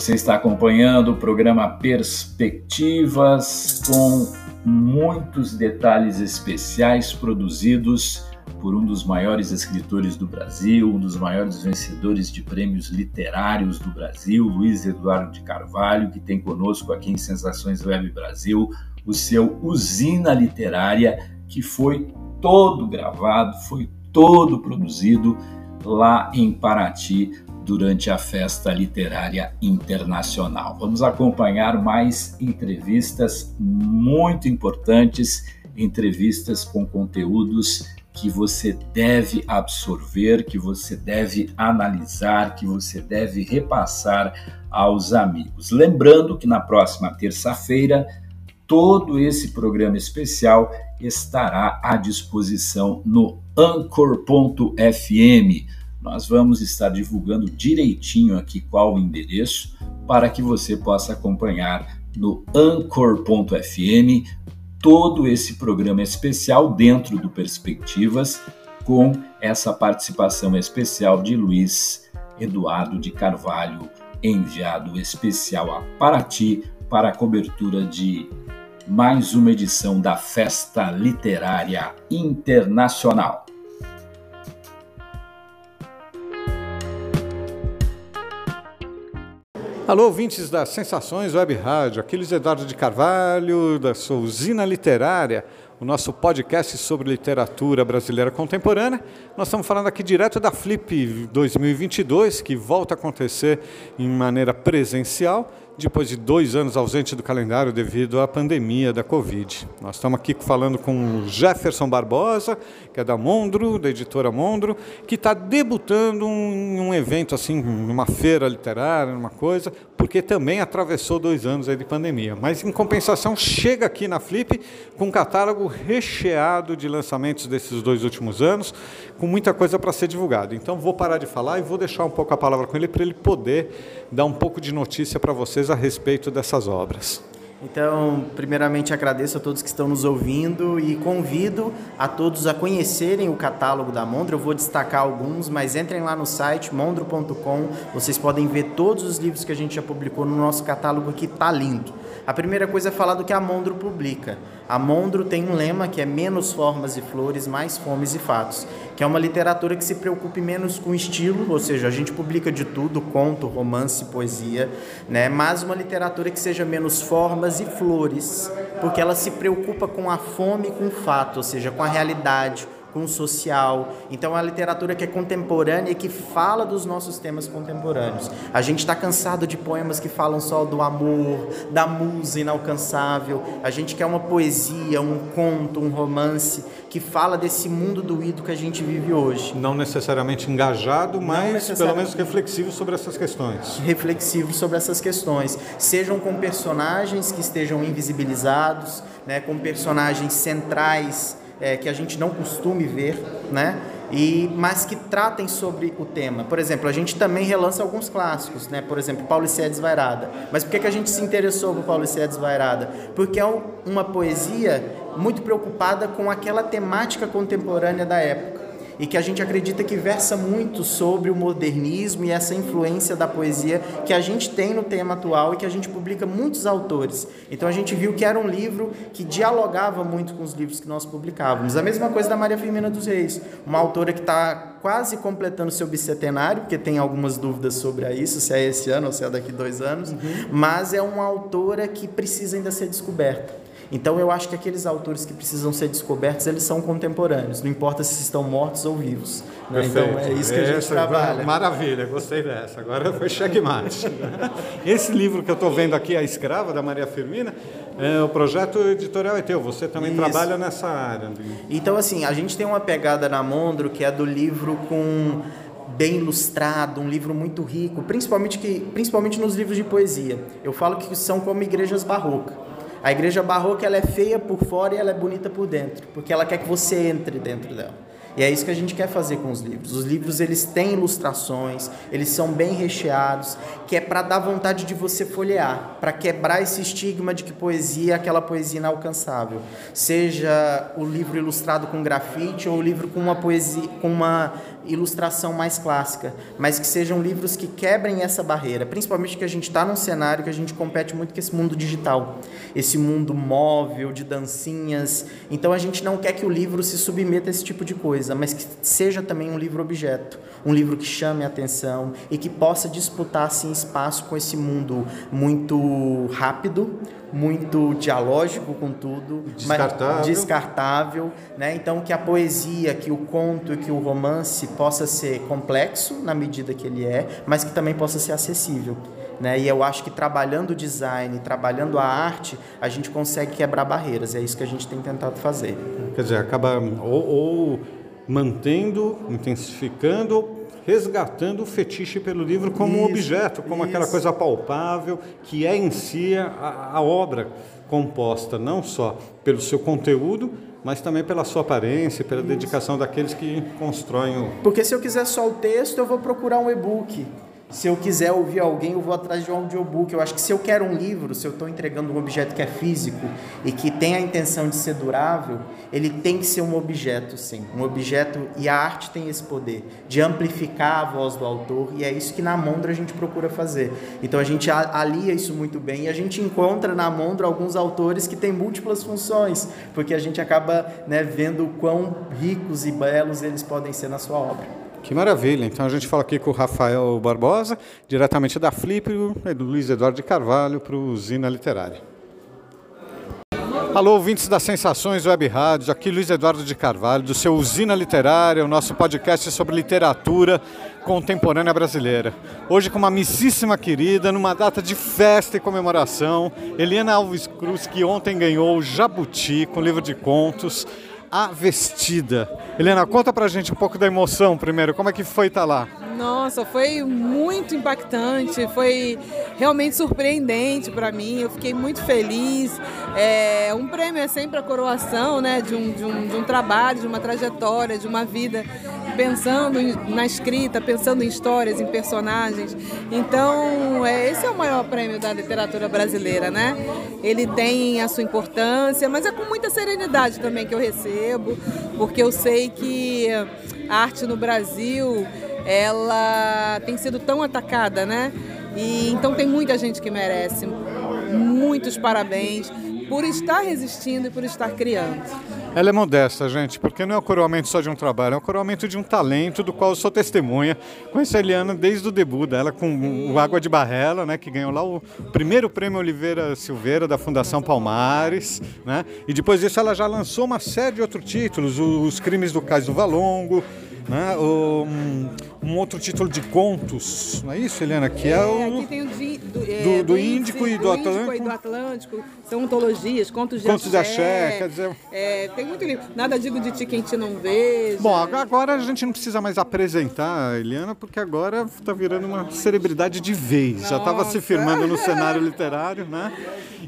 Você está acompanhando o programa Perspectivas com muitos detalhes especiais produzidos por um dos maiores escritores do Brasil, um dos maiores vencedores de prêmios literários do Brasil, Luiz Eduardo de Carvalho, que tem conosco aqui em Sensações Web Brasil o seu Usina Literária, que foi todo gravado, foi todo produzido lá em Paraty durante a Festa Literária Internacional. Vamos acompanhar mais entrevistas muito importantes, entrevistas com conteúdos que você deve absorver, que você deve analisar, que você deve repassar aos amigos. Lembrando que na próxima terça-feira todo esse programa especial estará à disposição no anchor.fm nós vamos estar divulgando direitinho aqui qual o endereço para que você possa acompanhar no anchor.fm todo esse programa especial dentro do Perspectivas com essa participação especial de Luiz Eduardo de Carvalho, enviado especial a Paraty para a cobertura de mais uma edição da Festa Literária Internacional. Alô, ouvintes das Sensações Web Rádio, aqui Luiz Eduardo de Carvalho, da sua usina literária, o nosso podcast sobre literatura brasileira contemporânea. Nós estamos falando aqui direto da Flip 2022, que volta a acontecer em maneira presencial, depois de dois anos ausente do calendário devido à pandemia da Covid. Nós estamos aqui falando com Jefferson Barbosa, que é da Mondro, da editora Mondro, que está debutando em um evento assim, numa feira literária, numa coisa, porque também atravessou dois anos de pandemia. Mas, em compensação, chega aqui na Flip com um catálogo recheado de lançamentos desses dois últimos anos, com muita coisa para ser divulgada. Então, vou parar de falar e vou deixar um pouco a palavra com ele para ele poder dar um pouco de notícia para vocês a respeito dessas obras. Então, primeiramente agradeço a todos que estão nos ouvindo e convido a todos a conhecerem o catálogo da Mondro. Eu vou destacar alguns, mas entrem lá no site mondro.com. Vocês podem ver todos os livros que a gente já publicou no nosso catálogo que tá lindo. A primeira coisa é falar do que a Mondro publica. A Mondro tem um lema que é menos formas e flores, mais fomes e fatos, que é uma literatura que se preocupe menos com estilo, ou seja, a gente publica de tudo, conto, romance, poesia, né? mas uma literatura que seja menos formas e flores, porque ela se preocupa com a fome e com o fato, ou seja, com a realidade, com o social. Então, é uma literatura que é contemporânea e que fala dos nossos temas contemporâneos. A gente está cansado de poemas que falam só do amor, da musa inalcançável. A gente quer uma poesia, um conto, um romance que fala desse mundo doído que a gente vive hoje. Não necessariamente engajado, mas pelo necessariamente. menos reflexivo sobre essas questões. reflexivos sobre essas questões, sejam com personagens que estejam invisibilizados, né, com personagens centrais é, que a gente não costume ver, né, e mas que tratem sobre o tema. Por exemplo, a gente também relança alguns clássicos, né, por exemplo, Paulo e Desvairada. Mas por que, que a gente se interessou por Paulo e Desvairada? Porque é um- uma poesia muito preocupada com aquela temática contemporânea da época e que a gente acredita que versa muito sobre o modernismo e essa influência da poesia que a gente tem no tema atual e que a gente publica muitos autores. Então a gente viu que era um livro que dialogava muito com os livros que nós publicávamos. A mesma coisa da Maria Firmina dos Reis, uma autora que está quase completando seu bicentenário, porque tem algumas dúvidas sobre isso, se é esse ano ou se é daqui dois anos, mas é uma autora que precisa ainda ser descoberta. Então eu acho que aqueles autores que precisam ser descobertos, eles são contemporâneos, não importa se estão mortos ou vivos. né? Então é isso que a gente Essa- trabalha. Maravilha, gostei dessa. Agora foi checkmate. Esse livro que eu estou vendo aqui, A Escrava, da Maria Firmina, é, o projeto editorial é teu. Você também Isso. trabalha nessa área. Então, assim, a gente tem uma pegada na Mondro que é do livro com bem ilustrado, um livro muito rico, principalmente, que, principalmente nos livros de poesia. Eu falo que são como igrejas barrocas. A igreja barroca ela é feia por fora e ela é bonita por dentro, porque ela quer que você entre dentro dela. E é isso que a gente quer fazer com os livros. Os livros eles têm ilustrações, eles são bem recheados, que é para dar vontade de você folhear, para quebrar esse estigma de que poesia é aquela poesia inalcançável. Seja o livro ilustrado com grafite ou o livro com uma poesia, com uma ilustração mais clássica, mas que sejam livros que quebrem essa barreira, principalmente que a gente está num cenário que a gente compete muito com esse mundo digital, esse mundo móvel, de dancinhas. Então a gente não quer que o livro se submeta a esse tipo de coisa, mas que seja também um livro objeto, um livro que chame a atenção e que possa disputar assim espaço com esse mundo muito rápido, muito dialógico com tudo, Descartável. descartável, né? Então que a poesia, que o conto e que o romance possa ser complexo na medida que ele é, mas que também possa ser acessível. Né? E eu acho que trabalhando o design, trabalhando a arte, a gente consegue quebrar barreiras. É isso que a gente tem tentado fazer. Quer dizer, acaba ou, ou mantendo, intensificando, resgatando o fetiche pelo livro como um Isso, objeto, como aquela isso. coisa palpável que é em si a, a obra composta não só pelo seu conteúdo, mas também pela sua aparência, pela dedicação daqueles que constroem o. Porque se eu quiser só o texto, eu vou procurar um e-book. Se eu quiser ouvir alguém, eu vou atrás de um audiobook. Eu acho que se eu quero um livro, se eu estou entregando um objeto que é físico e que tem a intenção de ser durável, ele tem que ser um objeto, sim. Um objeto, e a arte tem esse poder de amplificar a voz do autor, e é isso que na Mondra a gente procura fazer. Então a gente alia isso muito bem e a gente encontra na Mondra alguns autores que têm múltiplas funções, porque a gente acaba né, vendo quão ricos e belos eles podem ser na sua obra. Que maravilha! Então a gente fala aqui com o Rafael Barbosa, diretamente da Flip, e do Luiz Eduardo de Carvalho, para o Usina Literária. Alô, ouvintes das Sensações Web Rádio, aqui Luiz Eduardo de Carvalho, do seu Usina Literária, o nosso podcast sobre literatura contemporânea brasileira. Hoje com uma amicíssima querida, numa data de festa e comemoração, Eliana Alves Cruz, que ontem ganhou o Jabuti com livro de contos, A Vestida. Helena, conta pra gente um pouco da emoção primeiro, como é que foi estar lá? Nossa, foi muito impactante, foi realmente surpreendente para mim. Eu fiquei muito feliz. É, um prêmio é sempre a coroação né, de, um, de, um, de um trabalho, de uma trajetória, de uma vida, pensando na escrita, pensando em histórias, em personagens. Então, é, esse é o maior prêmio da literatura brasileira, né? Ele tem a sua importância, mas é com muita serenidade também que eu recebo, porque eu sei que a arte no Brasil ela tem sido tão atacada, né? E então tem muita gente que merece muitos parabéns por estar resistindo e por estar criando. Ela é modesta, gente, porque não é o coroamento só de um trabalho, é o coroamento de um talento do qual eu sou testemunha. Conheço a Eliana desde o debut dela com o Água de Barrela, né, que ganhou lá o primeiro prêmio Oliveira Silveira da Fundação Palmares, né? E depois disso ela já lançou uma série de outros títulos, Os Crimes do Cais do Valongo, né? O, um, outro título de contos, não é isso, Helena? Que é, o. Aqui tem o de, do, é, do- do Índico e do Atlântico. e do Atlântico. São antologias, contos de Contos de axé. axé, quer dizer- é, tem muito livro. Nada digo de ti quem te não vejo. Bom, ag- agora a gente não precisa mais apresentar a Eliana, porque agora está virando uma celebridade de vez. Já estava se firmando no cenário literário, né?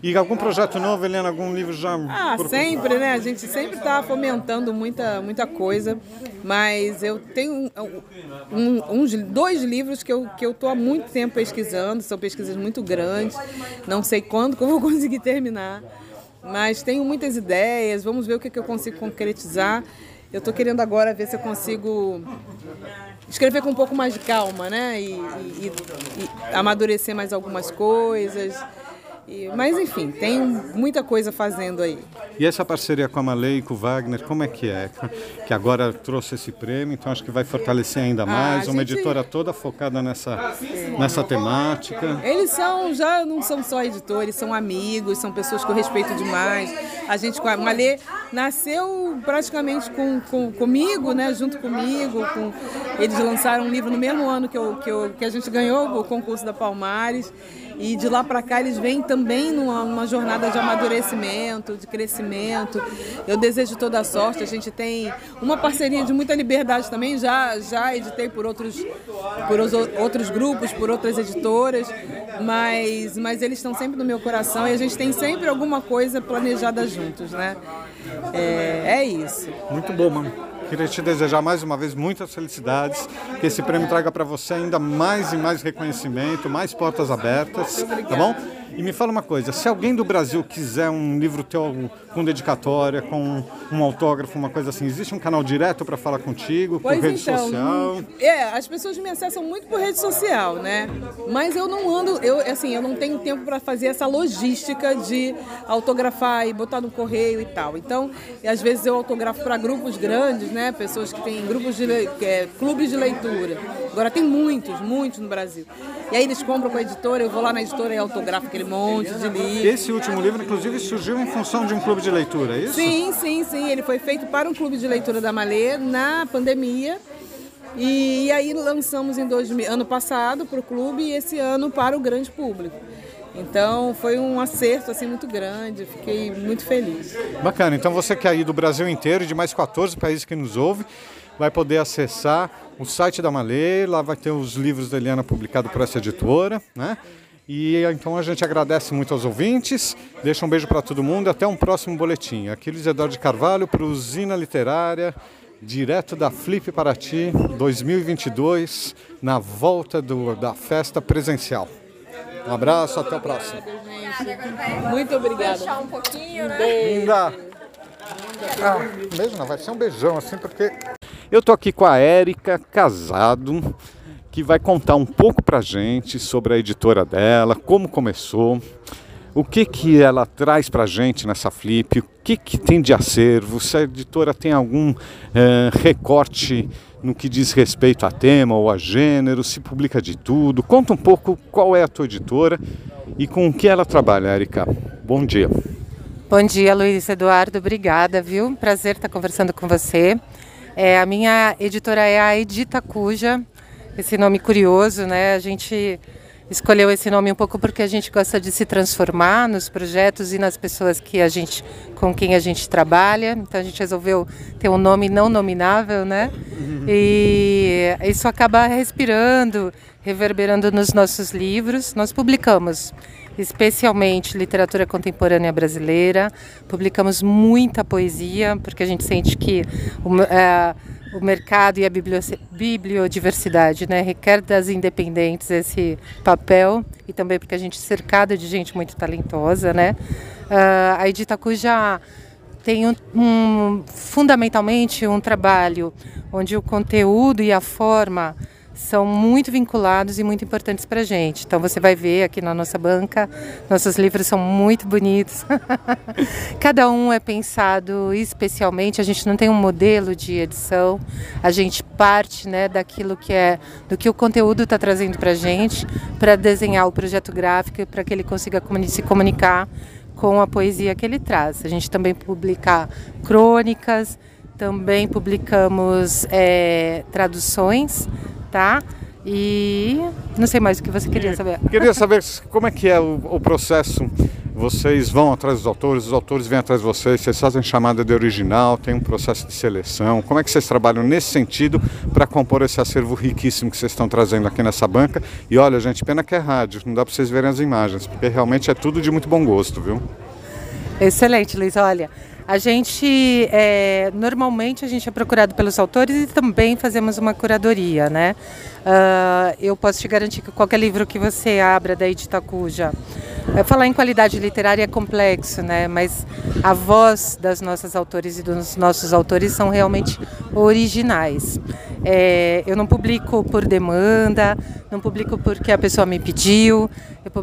E algum projeto novo, Eliana? Algum livro já. Ah, por- sempre, né? A gente sempre está fomentando muita, muita coisa, mas eu tenho um- um- uns dois livros que eu que eu tô há muito tempo pesquisando, são pesquisas muito grandes, não sei quando que eu vou conseguir terminar, mas tenho muitas ideias, vamos ver o que, que eu consigo concretizar. Eu estou querendo agora ver se eu consigo escrever com um pouco mais de calma, né? E- e- e amadurecer mais algumas coisas. E- mas enfim, tem muita coisa fazendo aí. E essa parceria com a Malê e com o Wagner, como é que é? Que agora trouxe esse prêmio, então acho que vai fortalecer ainda mais. a Uma gente- editora toda focada nessa, nessa temática. Eles são, já não são só editores, são amigos, são pessoas que eu respeito demais. A gente com a Malê nasceu praticamente com, com- comigo, né? Junto comigo. Com, eles lançaram um livro no mesmo ano que, eu, que, eu, que a gente ganhou o concurso da Palmares. E de lá para cá eles vêm também numa, numa jornada de amadurecimento, de crescimento. Eu desejo toda a sorte. A gente tem uma parceria de muita liberdade também. Já, já editei por outros, por os outros grupos, por outras editoras, mas, mas eles estão sempre no meu coração e a gente tem sempre alguma coisa planejada juntos, né? É, é isso. Muito bom, mano. Queria te desejar mais uma vez muitas felicidades, que esse prêmio traga para você ainda mais e mais reconhecimento, mais portas abertas, tá bom? E me fala uma coisa, se alguém do Brasil quiser um livro teu com dedicatória, com um autógrafo, uma coisa assim, existe um canal direto para falar contigo, por Pois rede então, social? é, as pessoas me acessam muito por rede social, né? Mas eu não ando, eu assim, eu não tenho tempo para fazer essa logística de autografar e botar no correio e tal. Então, às vezes eu autografo para grupos grandes, né? Pessoas que têm grupos de é, clubes de leitura. Agora tem muitos, muitos no Brasil. E aí eles compram com a editora, eu vou lá na editora e autografo aquele monte de livro. Esse último livro, inclusive, surgiu em função de um clube de leitura, é isso? Sim, sim, sim. Ele foi feito para um clube de leitura da Malê na pandemia. E, aí lançamos em 2000, ano passado para o clube e esse ano para o grande público. Então foi um acerto assim muito grande, fiquei muito feliz. Bacana, então você que é aí do Brasil inteiro e de mais 14 países que nos ouve, vai poder acessar o site da Malê, lá vai ter os livros da Eliana publicados por essa editora, né? E então a gente agradece muito aos ouvintes, deixa um beijo para todo mundo e até um próximo boletim. Aqui Luiz Eduardo de Carvalho para o Usina Literária, direto da Flip Paraty 2022, na volta do, da festa presencial. Um abraço, até o próximo. Muito obrigada. Deixar um pouquinho, né? Linda! Ah, beijo não, vai ser um beijão assim, porque. Eu tô aqui com a Érica Casado, que vai contar um pouco pra gente sobre a editora dela, como começou, o que que ela traz pra gente nessa flip, o que que tem de acervo, se a editora tem algum eh, recorte no que diz respeito a tema ou a gênero, se publica de tudo. Conta um pouco qual é a tua editora e com o que ela trabalha, Érica. Bom dia. Bom dia, Luiz Eduardo. Obrigada, viu? Prazer estar conversando com você. É, a minha editora é a Edita Cuja. Esse nome curioso, né? A gente escolheu esse nome um pouco porque a gente gosta de se transformar nos projetos e nas pessoas que a gente, com quem a gente trabalha. Então a gente resolveu ter um nome não nominável, né? E isso acaba respirando, reverberando nos nossos livros. Nós publicamos especialmente literatura contemporânea brasileira. Publicamos muita poesia, porque a gente sente que eh, o mercado e a biblio- bibliodiversidade né, requer das independentes esse papel, e também porque a gente é cercado de gente muito talentosa. Né? Ah, a Editacu já tem um, um- fundamentalmente um trabalho onde o conteúdo e a forma são muito vinculados e muito importantes para a gente. Então você vai ver aqui na nossa banca, nossos livros são muito bonitos. Cada um é pensado especialmente. A gente não tem um modelo de edição. A gente parte, né, daquilo que é do que o conteúdo está trazendo para a gente, para desenhar o projeto gráfico para que ele consiga se comunicar com a poesia que ele traz. A gente também publica crônicas, também publicamos é, traduções tá? E não sei mais o que você queria saber. Queria saber como é que é o, o processo. Vocês vão atrás dos autores, os autores vêm atrás de vocês, vocês fazem chamada de original, tem um processo de seleção. Como é que vocês trabalham nesse sentido para compor esse acervo riquíssimo que vocês estão trazendo aqui nessa banca? E olha, gente, pena que é rádio, não dá para vocês verem as imagens, porque realmente é tudo de muito bom gosto, viu? Excelente, Luiz. Olha, a gente, é, normalmente, a gente é procurado pelos autores e também fazemos uma curadoria, né? Uh, eu posso te garantir que qualquer livro que você abra da Editacuja, é, falar em qualidade literária é complexo, né? Mas a voz das nossas autores e dos nossos autores são realmente originais. É, eu não publico por demanda, não publico porque a pessoa me pediu,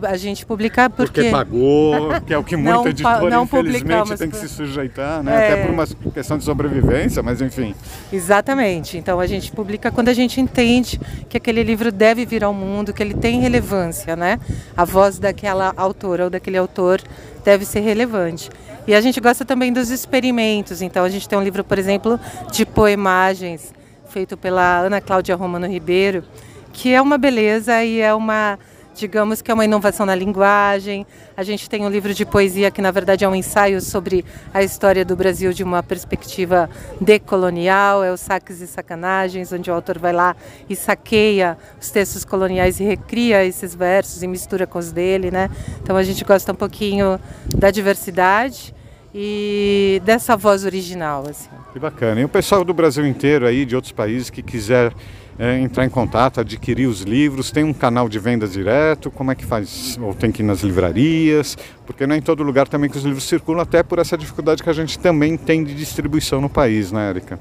a gente publica porque... Porque pagou, que é o que muita editora, não infelizmente, tem que se sujeitar, né? É... Até por uma questão de sobrevivência, mas enfim. Exatamente. Então a gente publica quando a gente entende que aquele livro deve vir ao mundo, que ele tem relevância, né? A voz daquela autora ou daquele autor deve ser relevante. E a gente gosta também dos experimentos. Então a gente tem um livro, por exemplo, de poemagens, feito pela Ana Cláudia Romano Ribeiro, que é uma beleza e é uma, digamos que é uma inovação na linguagem. A gente tem um livro de poesia que na verdade é um ensaio sobre a história do Brasil de uma perspectiva decolonial, é o Saques e Sacanagens, onde o autor vai lá e saqueia os textos coloniais e recria esses versos e mistura com os dele, né? Então a gente gosta um pouquinho da diversidade e dessa voz original. Assim. Que bacana. E o pessoal do Brasil inteiro aí, de outros países que quiser é, entrar em contato, adquirir os livros, tem um canal de vendas direto, como é que faz? Ou tem que ir nas livrarias? Porque não é em todo lugar também que os livros circulam, até por essa dificuldade que a gente também tem de distribuição no país, né, Erika?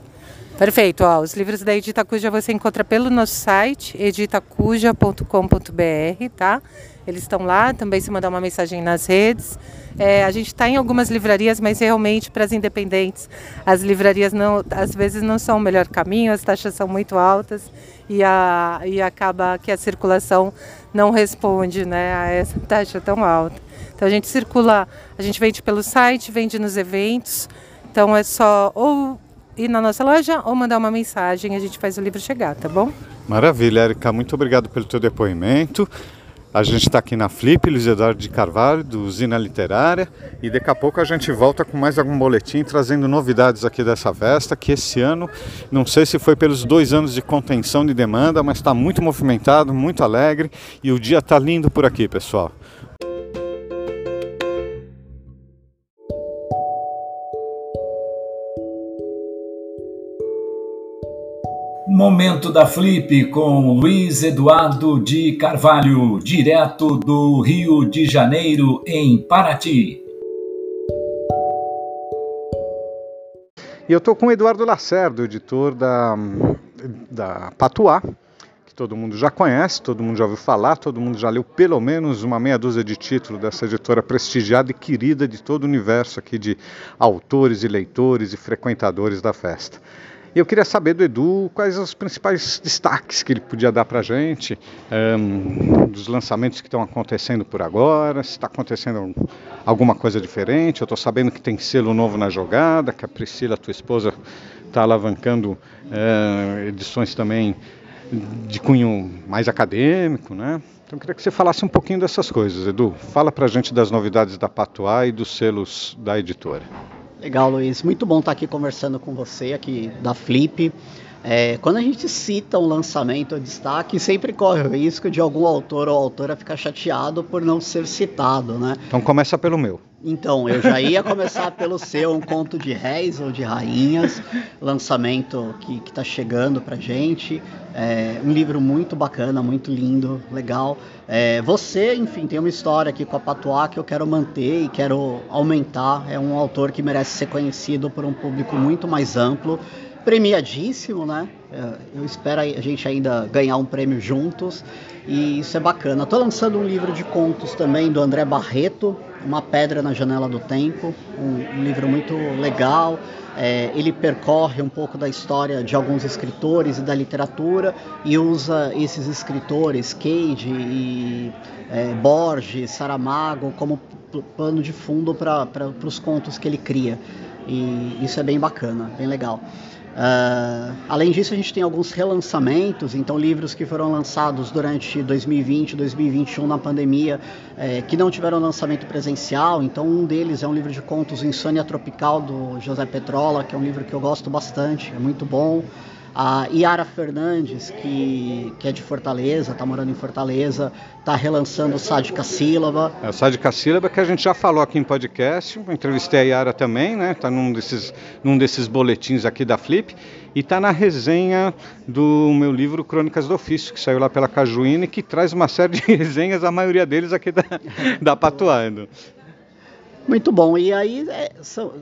Perfeito. Ó, os livros da Editacuja você encontra pelo nosso site, editacuja.com.br, tá? Eles estão lá, também se mandar uma mensagem nas redes. É, a gente está em algumas livrarias, mas realmente para as independentes, as livrarias não, às vezes não são o melhor caminho, as taxas são muito altas e, a, e acaba que a circulação não responde né, a essa taxa tão alta. Então a gente circula, a gente vende pelo site, vende nos eventos, então é só ou ir na nossa loja ou mandar uma mensagem, a gente faz o livro chegar, tá bom? Maravilha, Erika, muito obrigado pelo teu depoimento. A gente está aqui na Flip, Luiz Eduardo de Carvalho, do Usina Literária, e daqui a pouco a gente volta com mais algum boletim trazendo novidades aqui dessa festa, que esse ano, não sei se foi pelos dois anos de contenção de demanda, mas está muito movimentado, muito alegre, e o dia está lindo por aqui, pessoal. Momento da Flip com Luiz Eduardo de Carvalho, direto do Rio de Janeiro, em Paraty. E eu estou com o Eduardo Lacerdo, editor da, da Patuá, que todo mundo já conhece, todo mundo já ouviu falar, todo mundo já leu pelo menos uma meia dúzia de títulos dessa editora prestigiada e querida de todo o universo aqui de autores e leitores e frequentadores da festa. E eu queria saber do Edu quais os principais destaques que ele podia dar para a gente, um, dos lançamentos que estão acontecendo por agora, se está acontecendo alguma coisa diferente. Eu estou sabendo que tem selo novo na jogada, que a Priscila, tua esposa, está alavancando uh, edições também de cunho mais acadêmico, né? Então queria que você falasse um pouquinho dessas coisas, Edu. Fala para a gente das novidades da Patuá e dos selos da editora. Legal, Luiz. Muito bom estar aqui conversando com você, aqui da Flip. É, quando a gente cita um lançamento ou destaque, sempre corre o risco de algum autor ou autora ficar chateado por não ser citado, né? Então começa pelo meu. Então, eu já ia começar pelo seu, um conto de réis ou de rainhas, lançamento que está chegando pra gente. É, um livro muito bacana, muito lindo, legal. É, você, enfim, tem uma história aqui com a Patuá que eu quero manter e quero aumentar. É um autor que merece ser conhecido por um público muito mais amplo premiadíssimo, né? É, eu espero a gente ainda ganhar um prêmio juntos e isso é bacana. Estou lançando um livro de contos também do André Barreto, Uma Pedra na Janela do Tempo, um, livro muito legal. É, ele percorre um pouco da história de alguns escritores e da literatura e usa esses escritores, Cade e é, Borges, Saramago, como pano de fundo para os contos que ele cria. E isso é bem bacana, bem legal. Uh, além disso, a gente tem alguns relançamentos, então livros que foram lançados durante 2020, 2021 na pandemia, é, que não tiveram lançamento presencial. Então, um deles é um livro de contos Insônia Tropical do José Petrola, que é um livro que eu gosto bastante, é muito bom. A Yara Fernandes, que, que é de Fortaleza, está morando em Fortaleza, está relançando o Sádica Sílaba. É, o Sádica Sílaba que a gente já falou aqui em podcast, entrevistei a Yara também, né? Está num desses, num desses boletins aqui da Flip e está na resenha do meu livro Crônicas do Ofício, que saiu lá pela Cajuína e que traz uma série de resenhas, a maioria deles aqui da, da Patuando. Muito bom. E aí é, são,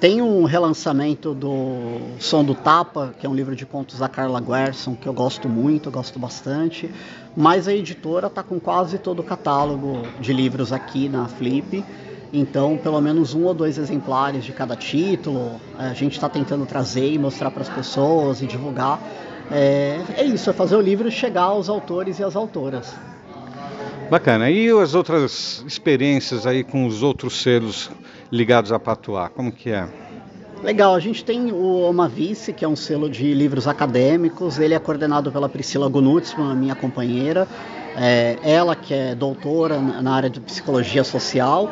tem um relançamento do Som do Tapa, que é um livro de contos da Carla Guerson, que eu gosto muito, eu gosto bastante. Mas a editora está com quase todo o catálogo de livros aqui na Flip. Então, pelo menos um ou dois exemplares de cada título, a gente está tentando trazer e mostrar para as pessoas e divulgar. É, é isso, é fazer o livro chegar aos autores e às autoras. Bacana. E as outras experiências aí com os outros selos ligados a Patuá, como que é? Legal, a gente tem o Omavice, que é um selo de livros acadêmicos. Ele é coordenado pela Priscila Gunutzmann, minha companheira. É, ela que é doutora na área de psicologia social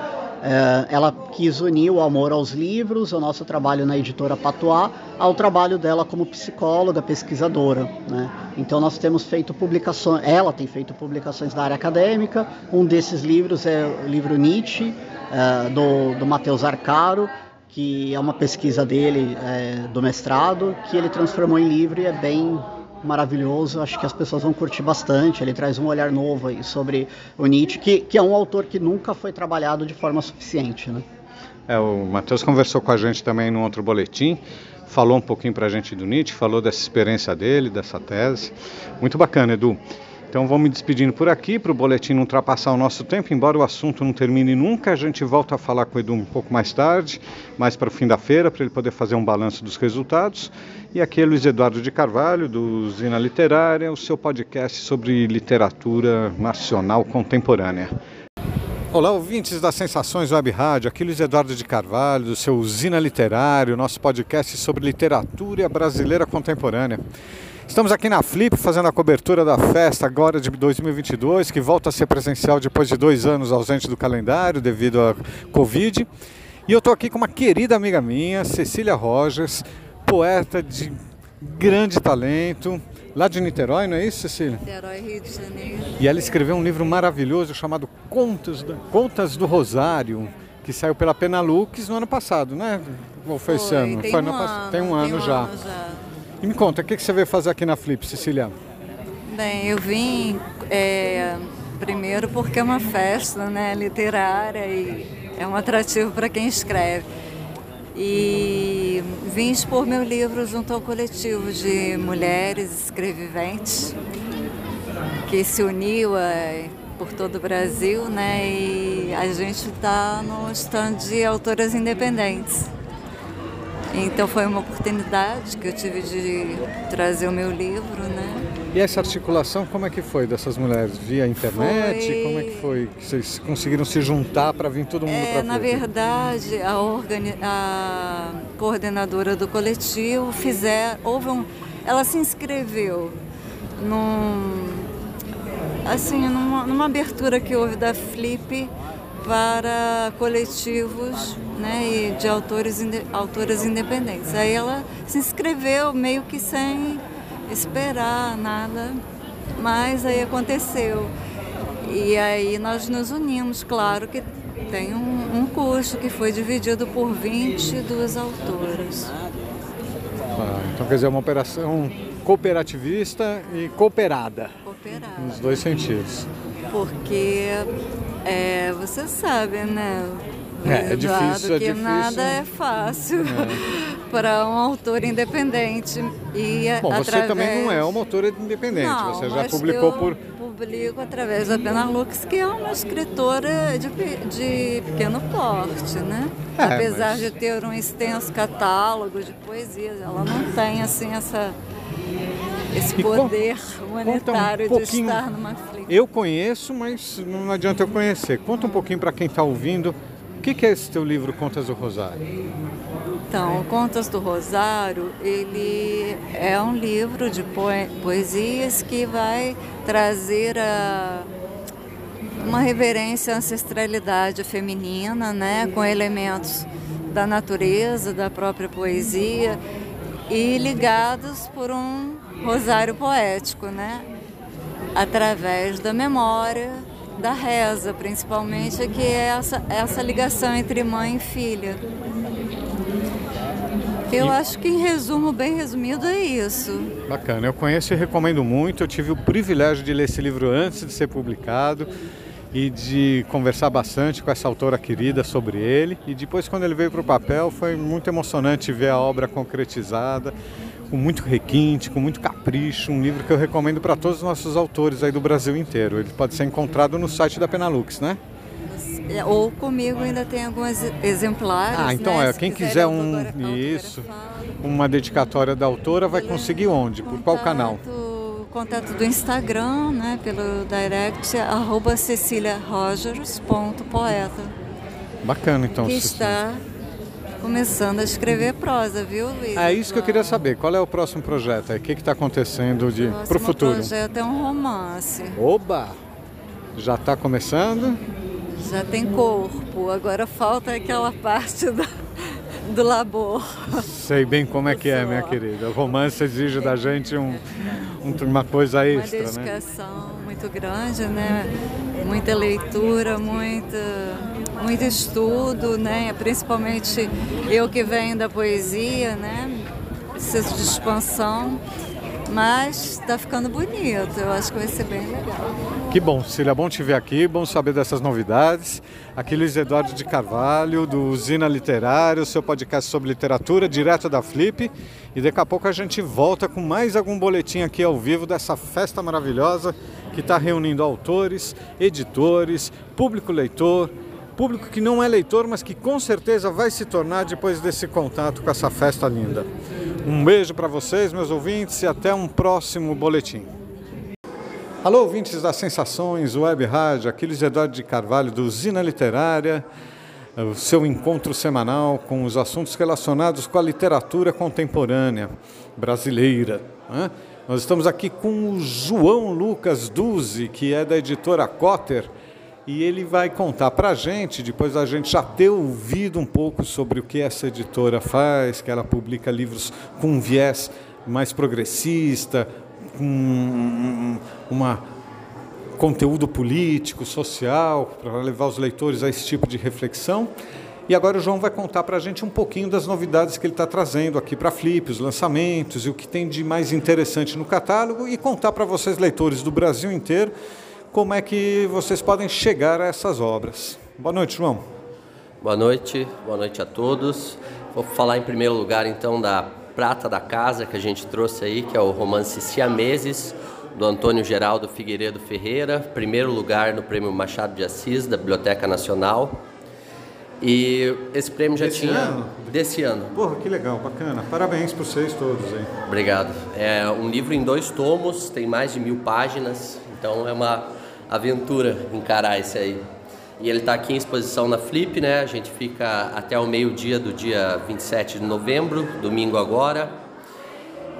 ela quis unir o amor aos livros, o nosso trabalho na editora Patois, ao trabalho dela como psicóloga, pesquisadora. Né? Então nós temos feito publicações, ela tem feito publicações da área acadêmica, um desses livros é o livro Nietzsche, é, do, do Matheus Arcaro, que é uma pesquisa dele é, do mestrado, que ele transformou em livro e é bem maravilhoso, acho que as pessoas vão curtir bastante. Ele traz um olhar novo aí sobre o Nietzsche, que, que é um autor que nunca foi trabalhado de forma suficiente. Né? É, o Matheus conversou com a gente também num outro boletim, falou um pouquinho para a gente do Nietzsche, falou dessa experiência dele, dessa tese. Muito bacana, Edu. Então vamos me despedindo por aqui para o boletim não ultrapassar o nosso tempo, embora o assunto não termine nunca, a gente volta a falar com o Edu um pouco mais tarde, mais para o fim da feira, para ele poder fazer um balanço dos resultados. E aqui é Luiz Eduardo de Carvalho, do Zina Literária, o seu podcast sobre literatura nacional contemporânea. Olá, ouvintes das Sensações Web Rádio, aqui Luiz Eduardo de Carvalho, do seu Zina Literário, nosso podcast sobre literatura brasileira contemporânea. Estamos aqui na Flip fazendo a cobertura da festa agora de 2022, que volta a ser presencial depois de dois anos ausente do calendário devido à Covid. E eu estou aqui com uma querida amiga minha, Cecília Rogers, poeta de grande talento, lá de Niterói, não é isso, Cecília? Niterói, Rio de Janeiro. E ela escreveu um livro maravilhoso chamado Contos do, Contas do Rosário, que saiu pela Penalux no ano passado, né? Ou foi, foi esse ano? Tem foi um ano, ano, tem um ano, tem um já. ano já. E me conta, o que você veio fazer aqui na Flip, Cecília? Bem, eu vim é, primeiro porque é uma festa né, literária e é um atrativo para quem escreve. E vim expor meu livro junto ao coletivo de mulheres escreviventes que se uniu é, por todo o Brasil, né? E a gente está no stand de autoras independentes. Então foi uma oportunidade que eu tive de trazer o meu livro, né? E essa articulação, como é que foi dessas mulheres? Via internet? Foi- Como é que foi? que Vocês conseguiram se juntar para vir todo mundo É, para na verdade, a, organi- a coordenadora do coletivo fizer, houve um, ela se inscreveu num, assim, numa, numa abertura que houve da Flip para coletivos né, e de autores, autoras independentes. Aí ela se inscreveu meio que sem esperar nada, mas aí aconteceu. E aí nós nos unimos, claro que tem um, um curso que foi dividido por 22 autoras. Ah, então quer dizer, uma operação cooperativista e cooperada. Cooperada. Nos dois sentidos. Porque é, você sabe, né? É, é difícil, é que difícil. nada é fácil para um autor independente. E Bom, você através... também não é uma autora independente, Não, você já publicou eu por. publico através da Pena Lux, que é uma escritora de, de pequeno porte, né? É, Apesar mas- de ter um extenso catálogo de poesias, ela não tem assim essa esse poder monetário de pouquinho- estar numa. Eu conheço, mas não adianta eu conhecer. Conta um pouquinho para quem está ouvindo. O que, que é esse teu livro Contas do Rosário? Então, Contas do Rosário, ele é um livro de poe- poesias que vai trazer a, uma reverência à ancestralidade feminina, né, com elementos da natureza, da própria poesia e ligados por um rosário poético, né, através da memória, da reza, principalmente, que é essa, essa ligação entre mãe e filha. Eu acho que, em resumo, bem resumido, é isso. Bacana, eu conheço e recomendo muito. Eu tive o privilégio de ler esse livro antes de ser publicado e de conversar bastante com essa autora querida sobre ele. E depois, quando ele veio para o papel, foi muito emocionante ver a obra concretizada, com muito requinte, com muito capricho. Um livro que eu recomendo para todos os nossos autores aí do Brasil inteiro. Ele pode ser encontrado no site da Penalux, né? É, Ou comigo ainda tem alguns exemplares. Ah, então né? é, quem quiser quiser um isso, uma dedicatória da autora, vai conseguir onde? Por qual canal? O contato do Instagram, né, pelo direct, arroba ceciliarogers.poeta, Bacana, então. que está começando a escrever prosa, viu, Luiz? É isso que eu queria saber. Qual é o próximo projeto? aí? O que está acontecendo de O para o futuro? projeto é um romance. Oba! Já está começando? Já tem corpo, agora falta aquela parte do, do labor. Sei bem como é que é, minha querida. O romance exige da gente um, um- uma coisa Uma extra, né? dedicação muito grande, né? Muita leitura, muito, muito estudo, né? Principalmente eu que venho da poesia, né? Preciso de expansão, mas está ficando bonito. Eu acho que vai ser bem legal. Que bom, Cília, bom te ver aqui, bom saber dessas novidades. Aqui Luiz Eduardo de Carvalho, do Usina Literário, seu podcast sobre literatura, direto da Flip. E daqui a pouco a gente volta com mais algum boletim aqui ao vivo dessa festa maravilhosa que está reunindo autores, editores, público leitor, público que não é leitor, mas que com certeza vai se tornar depois desse contato com essa festa linda. Um beijo para vocês, meus ouvintes, e até um próximo boletim. Alô, ouvintes das Sensações, Web Rádio, Aquiles Eduardo de Carvalho, do Usina Literária, o seu encontro semanal com os assuntos relacionados com a literatura contemporânea brasileira. né? Nós estamos aqui com o João Lucas Duzi, que é da editora Cotter, e ele vai contar para a gente, depois da gente já ter ouvido um pouco sobre o que essa editora faz, que ela publica livros com um viés mais progressista, com um, uma conteúdo político, social, para levar os leitores a esse tipo de reflexão. E agora o João vai contar para a gente um pouquinho das novidades que ele está trazendo aqui para a Flip, os lançamentos e o que tem de mais interessante no catálogo e contar para vocês, leitores do Brasil inteiro, como é que vocês podem chegar a essas obras. Boa noite, João. Boa noite, boa noite a todos. Vou falar em primeiro lugar então da Prata da Casa que a gente trouxe aí, que é o romance Siameses, do Antônio Geraldo Figueiredo Ferreira, primeiro lugar no Prêmio Machado de Assis, da Biblioteca Nacional. E esse prêmio já Desse tinha. ano? Desse ano. Porra, que legal, bacana. Parabéns para vocês todos aí. Obrigado. É um livro em dois tomos, tem mais de mil páginas, então é uma aventura encarar esse aí. E ele está aqui em exposição na Flip, né? A gente fica até o meio-dia do dia 27 de novembro, domingo agora.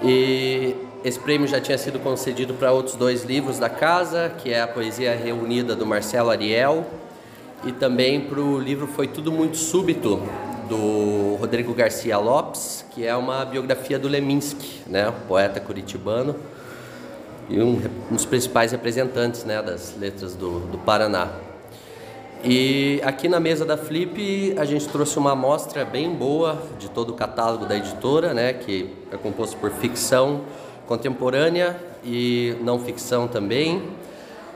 E esse prêmio já tinha sido concedido para outros dois livros da casa, que é a Poesia Reunida do Marcelo Ariel e também para o livro Foi Tudo Muito Súbito, do Rodrigo Garcia Lopes, que é uma biografia do Leminski, né, poeta curitibano e um, um dos principais representantes né, das letras do, do Paraná. E aqui na mesa da Flip a gente trouxe uma amostra bem boa de todo o catálogo da editora, né, que é composto por ficção contemporânea e não ficção também.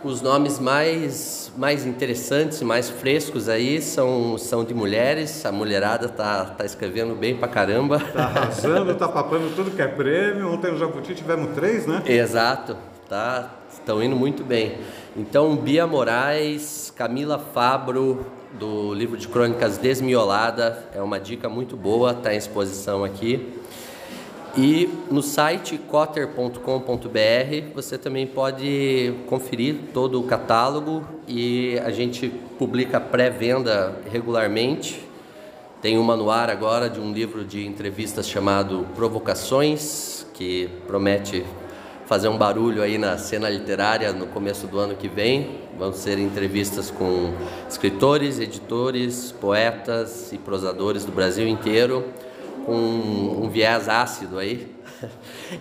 Os nomes mais, mais interessantes, mais frescos aí são, são de mulheres. A mulherada tá, tá escrevendo bem pra caramba. Tá arrasando, tá papando tudo que é prêmio. Ontem no Jabuti tivemos três, né? Exato, tá, estão indo muito bem. Então, Bia Moraes, Camila Fabro, do livro de crônicas Desmiolada, é uma dica muito boa, está em exposição aqui. E no site cotter.com.br você também pode conferir todo o catálogo e a gente publica pré-venda regularmente. Tem uma no ar agora de um livro de entrevistas chamado Provocações, que promete fazer um barulho aí na cena literária no começo do ano que vem. Vão ser entrevistas com escritores, editores, poetas e prosadores do Brasil inteiro com um viés ácido aí.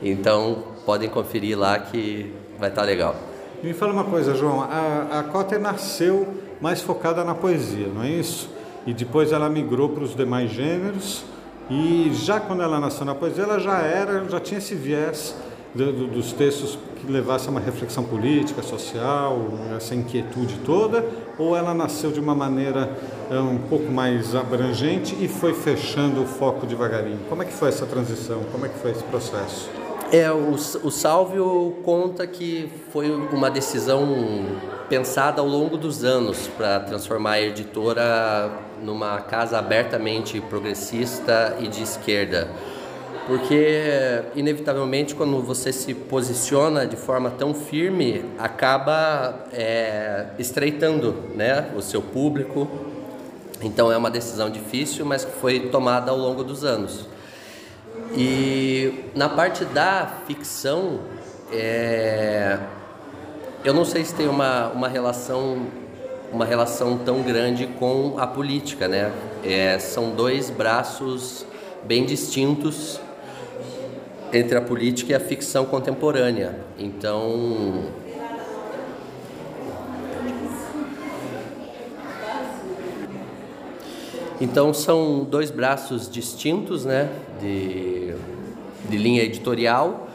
Então podem conferir lá que vai estar legal. Me fala uma coisa, João. A, a Cotter nasceu mais focada na poesia, não é isso? E depois ela migrou para os demais gêneros. E já quando ela nasceu na poesia, ela já era, já tinha esse viés do, do, dos textos que levasse a uma reflexão política, social, essa inquietude toda, ou ela nasceu de uma maneira é, um pouco mais abrangente e foi fechando o foco devagarinho? Como é que foi essa transição? Como é que foi esse processo? É, o, o Sálvio conta que foi uma decisão pensada ao longo dos anos para transformar a editora numa casa abertamente progressista e de esquerda porque inevitavelmente quando você se posiciona de forma tão firme acaba é, estreitando né, o seu público. Então é uma decisão difícil mas que foi tomada ao longo dos anos. E na parte da ficção é, eu não sei se tem uma, uma relação uma relação tão grande com a política né? É, são dois braços bem distintos entre a política e a ficção contemporânea. Então, então são dois braços distintos, né, de, de linha editorial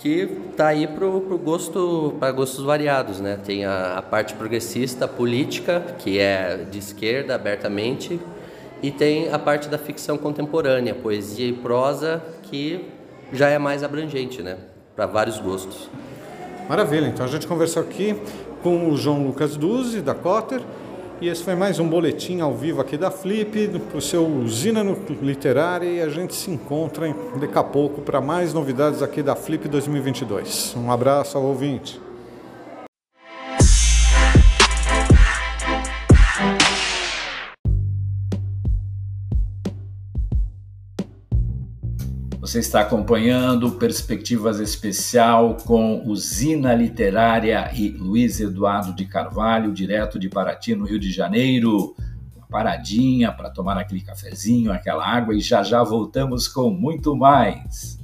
que tá aí pro, pro gosto para gostos variados, né? Tem a, a parte progressista, política, que é de esquerda abertamente, e tem a parte da ficção contemporânea, poesia e prosa, que já é mais abrangente, né? Para vários gostos. Maravilha, então a gente conversou aqui com o João Lucas Duzi, da Cotter, e esse foi mais um boletim ao vivo aqui da Flip, para o seu Usina Literária, e a gente se encontra daqui a pouco para mais novidades aqui da Flip 2022. Um abraço ao ouvinte. Você está acompanhando Perspectivas Especial com Usina Literária e Luiz Eduardo de Carvalho, direto de Paraty, no Rio de Janeiro. Uma paradinha para tomar aquele cafezinho, aquela água e já já voltamos com muito mais.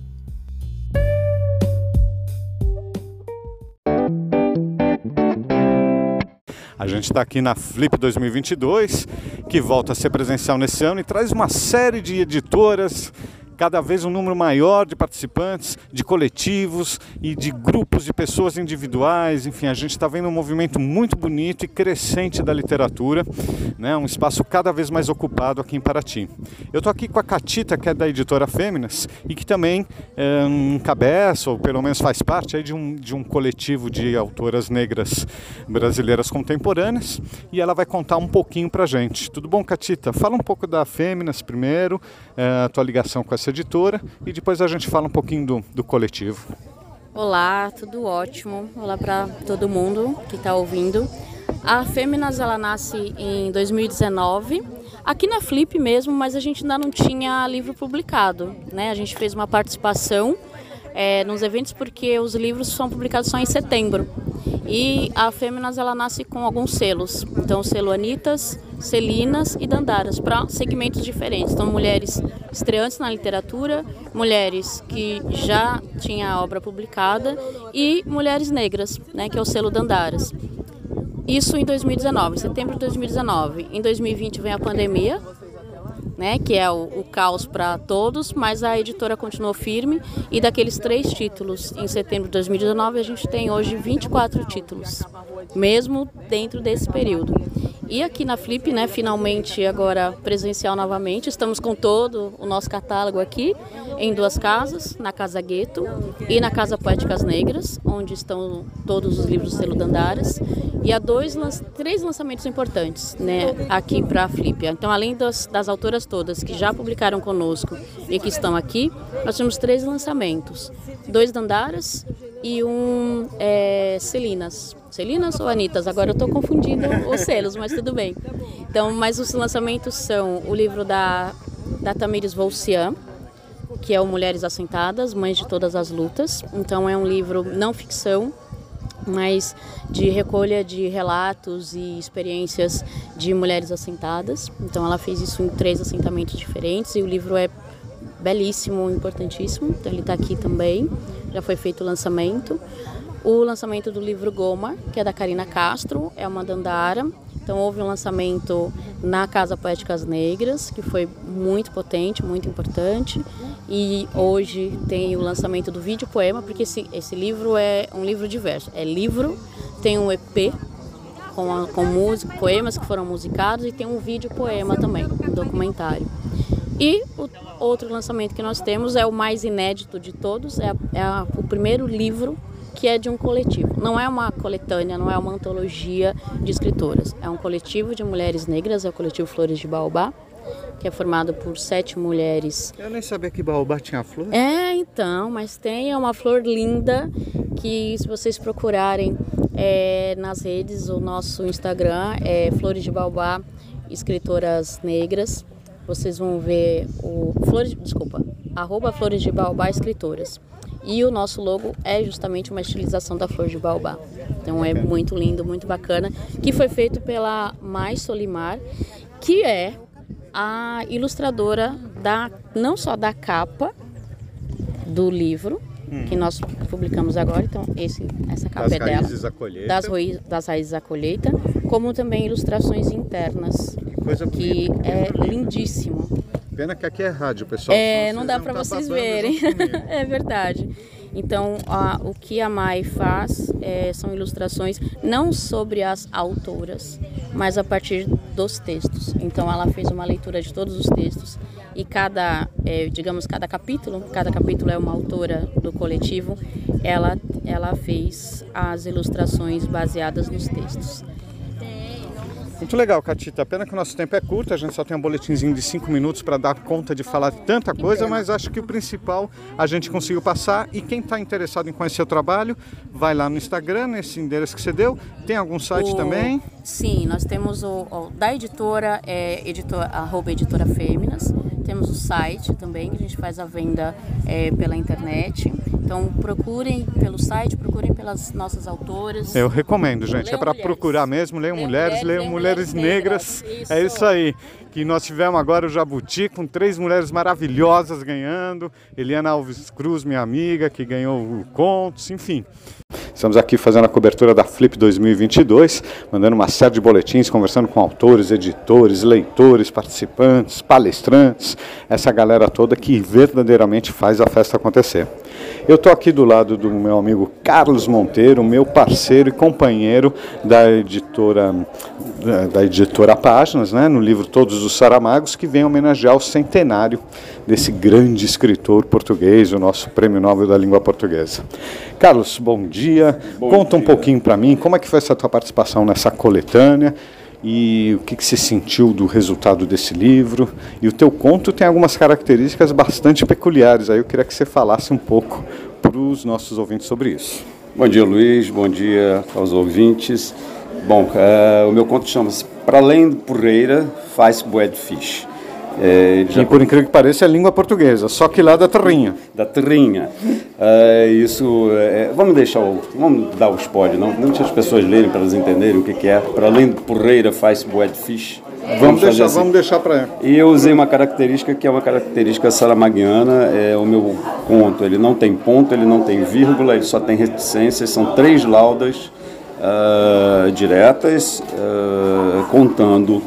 A gente está aqui na Flip 2022, que volta a ser presencial nesse ano e traz uma série de editoras cada vez um número maior de participantes, de coletivos e de grupos de pessoas individuais. Enfim, a gente está vendo um movimento muito bonito e crescente da literatura, né? um espaço cada vez mais ocupado aqui em Paraty. Eu estou aqui com a Catita, que é da editora Fêminas e que também é, encabeça, ou pelo menos faz parte aí de, um, de um coletivo de autoras negras brasileiras contemporâneas, e ela vai contar um pouquinho para gente. Tudo bom, Catita? Fala um pouco da Fêminas primeiro, é, a tua ligação com essa nossa editora e depois a gente fala um pouquinho do, do coletivo. Olá, tudo ótimo. Olá para todo mundo que está ouvindo. A Fêminas ela nasce em 2019, aqui na Flip mesmo, mas a gente ainda não tinha livro publicado. Né? A gente fez uma participação é, nos eventos porque os livros são publicados só em setembro. E a Fêminas ela nasce com alguns selos. Então, selo Anitas, Celinas e Dandaras, para segmentos diferentes. Então, mulheres estreantes na literatura, mulheres que já tinham a obra publicada e mulheres negras, né, que é o selo Dandaras. Isso em 2019, setembro de 2019. Em 2020 vem a pandemia, né, que é o, o Caos para Todos, mas a editora continuou firme e daqueles três títulos em setembro de 2019 a gente tem hoje 24 títulos, mesmo dentro desse período. E aqui na Flip, né, finalmente agora presencial novamente, estamos com todo o nosso catálogo aqui em duas casas, na Casa Gueto e na Casa Poéticas Negras, onde estão todos os livros do selo Dandaras. E há dois, três lançamentos importantes, né, aqui para a Flip. Então, além das, das autoras todas que já publicaram conosco e que estão aqui, nós temos três lançamentos: dois Dandaras e um é, Celinas. Celinas ou Anitas? Agora eu estou confundindo os selos, mas tudo bem. Então, mas os lançamentos são o livro da, da Tamires Volcian, que é o Mulheres Assentadas, Mães de Todas as Lutas. Então, é um livro não ficção, mas de recolha de relatos e experiências de mulheres assentadas. Então, ela fez isso em três assentamentos diferentes e o livro é belíssimo, importantíssimo. Então, ele está aqui também. Já foi feito o lançamento o lançamento do livro Goma, que é da Karina Castro, é uma dandara. Então houve um lançamento na Casa Poéticas Negras, que foi muito potente, muito importante. E hoje tem o lançamento do vídeo poema, porque esse, esse livro é um livro diverso. É livro, tem um EP com, a, com música, poemas que foram musicados e tem um vídeo poema também, um documentário. E o outro lançamento que nós temos é o mais inédito de todos, é, a, é a, o primeiro livro que é de um coletivo. Não é uma coletânea, não é uma antologia de escritoras. É um coletivo de mulheres negras, é o coletivo Flores de Baobá, que é formado por sete mulheres. Eu nem sabia que Baobá tinha flor. É, então, mas tem é uma flor linda que se vocês procurarem é, nas redes, o nosso Instagram é Flores de Baobá, escritoras negras. Vocês vão ver o Flores, desculpa, arroba Flores de Baobá Escritoras. E o nosso logo é justamente uma estilização da flor de baobá. Então é muito lindo, muito bacana, que foi feito pela Mais Solimar, que é a ilustradora da não só da capa do livro, hum. que nós publicamos agora, então esse, essa capa das é dela, raízes à colheita. das, das raízes à colheita, como também ilustrações internas, que, coisa que é lindíssimo. Pena que aqui é rádio, pessoal. É, não dá para tá vocês verem. é verdade. Então, a, o que a Mai faz é, são ilustrações não sobre as autoras, mas a partir dos textos. Então, ela fez uma leitura de todos os textos e cada, é, digamos, cada capítulo, cada capítulo é uma autora do coletivo, ela, ela fez as ilustrações baseadas nos textos. Muito legal, Catita. Pena que o nosso tempo é curto, a gente só tem um boletimzinho de cinco minutos para dar conta de falar tanta coisa, mas acho que o principal a gente conseguiu passar. E quem está interessado em conhecer o trabalho, vai lá no Instagram, nesse endereço que você deu. Tem algum site o... também? Sim, nós temos o, o da editora, é editor, arroba editora Fêminas. Temos o site também, que a gente faz a venda é, pela internet. Então procurem pelo site, procurem pelas nossas autoras. Eu recomendo, gente. é para procurar mesmo, leiam mulheres, leiam mulheres, mulheres negras. negras. Isso. É isso aí. Que nós tivemos agora o Jabuti com três mulheres maravilhosas ganhando. Eliana Alves Cruz, minha amiga, que ganhou o Contos, enfim. Estamos aqui fazendo a cobertura da Flip 2022, mandando uma série de boletins, conversando com autores, editores, leitores, participantes, palestrantes, essa galera toda que verdadeiramente faz a festa acontecer. Eu estou aqui do lado do meu amigo Carlos Monteiro, meu parceiro e companheiro da editora da editora Páginas, né, no livro Todos os Saramagos, que vem homenagear o centenário desse grande escritor português, o nosso Prêmio Nobel da Língua Portuguesa. Carlos, bom dia. Bom Conta dia. um pouquinho para mim como é que foi essa tua participação nessa coletânea e o que, que você sentiu do resultado desse livro. E o teu conto tem algumas características bastante peculiares. Aí eu queria que você falasse um pouco para os nossos ouvintes sobre isso. Bom dia, Luiz. Bom dia aos ouvintes. Bom, uh, o meu conto chama-se Para Além de Porreira, Faz Bué de Fish. É, já... E por incrível que pareça é língua portuguesa, só que lá da terrinha. Da terrinha. É, isso, é, vamos deixar o, vamos dar o spoiler, não? Deixa as pessoas lerem para elas entenderem o que, que é. Para além de porreira faz bué de fish. Vamos, vamos deixar, assim. vamos deixar para ela. E eu usei uma característica que é uma característica saramaguiana, é o meu conto, ele não tem ponto, ele não tem vírgula, ele só tem reticências, são três laudas uh, diretas, uh, contando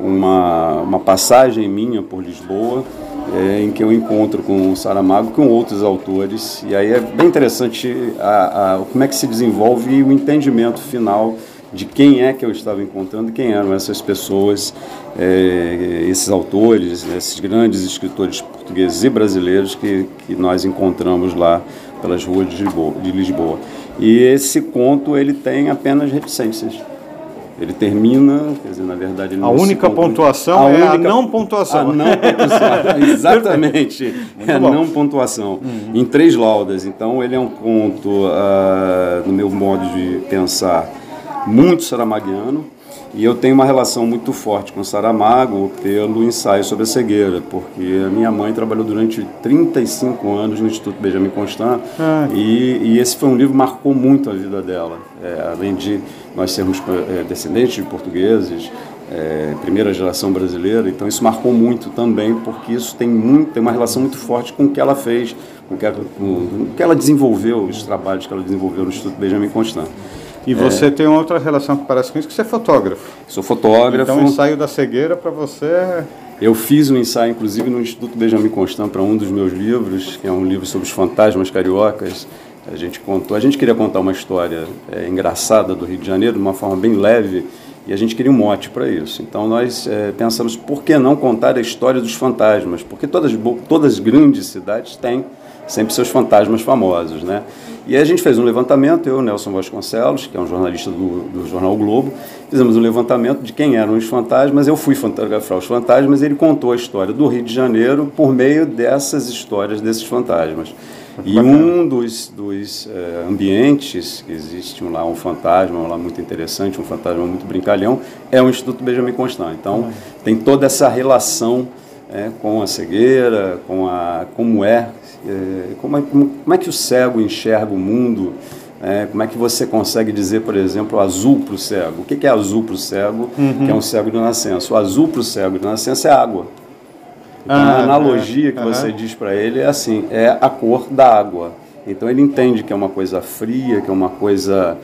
uma, uma passagem minha por Lisboa, é, em que eu encontro com o Saramago, com outros autores, e aí é bem interessante a, a, como é que se desenvolve o entendimento final de quem é que eu estava encontrando, quem eram essas pessoas, é, esses autores, esses grandes escritores portugueses e brasileiros que, que nós encontramos lá pelas ruas de Lisboa, de Lisboa. E esse conto ele tem apenas reticências. Ele termina, quer dizer, na verdade... A única pontuação a é única, a não pontuação. A não pontuação, exatamente. é a não pontuação, uhum. em três laudas. Então, ele é um conto, uh, no meu modo de pensar, muito saramaguiano, e eu tenho uma relação muito forte com Saramago pelo ensaio sobre a cegueira, porque a minha mãe trabalhou durante 35 anos no Instituto Benjamin Constant ah. e, e, esse foi um livro que marcou muito a vida dela. É, além de nós sermos é, descendentes de portugueses, é, primeira geração brasileira, então isso marcou muito também, porque isso tem, muito, tem uma relação muito forte com o que ela fez, com o que ela, com o que ela desenvolveu, os trabalhos que ela desenvolveu no Instituto Benjamin Constant. E você é. tem outra relação que parece com isso, que você é fotógrafo. Sou fotógrafo. Então o ensaio da cegueira para você é... Eu fiz um ensaio, inclusive, no Instituto Benjamin Constant para um dos meus livros, que é um livro sobre os fantasmas cariocas. A gente contou, a gente queria contar uma história é, engraçada do Rio de Janeiro, de uma forma bem leve, e a gente queria um mote para isso. Então nós é, pensamos, por que não contar a história dos fantasmas? Porque todas, todas as grandes cidades têm sempre seus fantasmas famosos, né? E a gente fez um levantamento, eu, Nelson Vasconcelos, que é um jornalista do, do jornal o Globo, fizemos um levantamento de quem eram os fantasmas. Eu fui fotografar os fantasmas ele contou a história do Rio de Janeiro por meio dessas histórias desses fantasmas. E um dos, dos é, ambientes que existe lá, um fantasma lá muito interessante, um fantasma muito brincalhão, é o Instituto Benjamin Constant. Então, tem toda essa relação é, com a cegueira, com a como é é, como, é, como é que o cego enxerga o mundo? É, como é que você consegue dizer, por exemplo, azul para o cego? O que é azul para o cego, uhum. que é um cego de nascença? O azul para o cego de nascença é água. Então, ah, a analogia que você diz para ele é assim, é a cor da água. Então ele entende que é uma coisa fria, que é uma coisa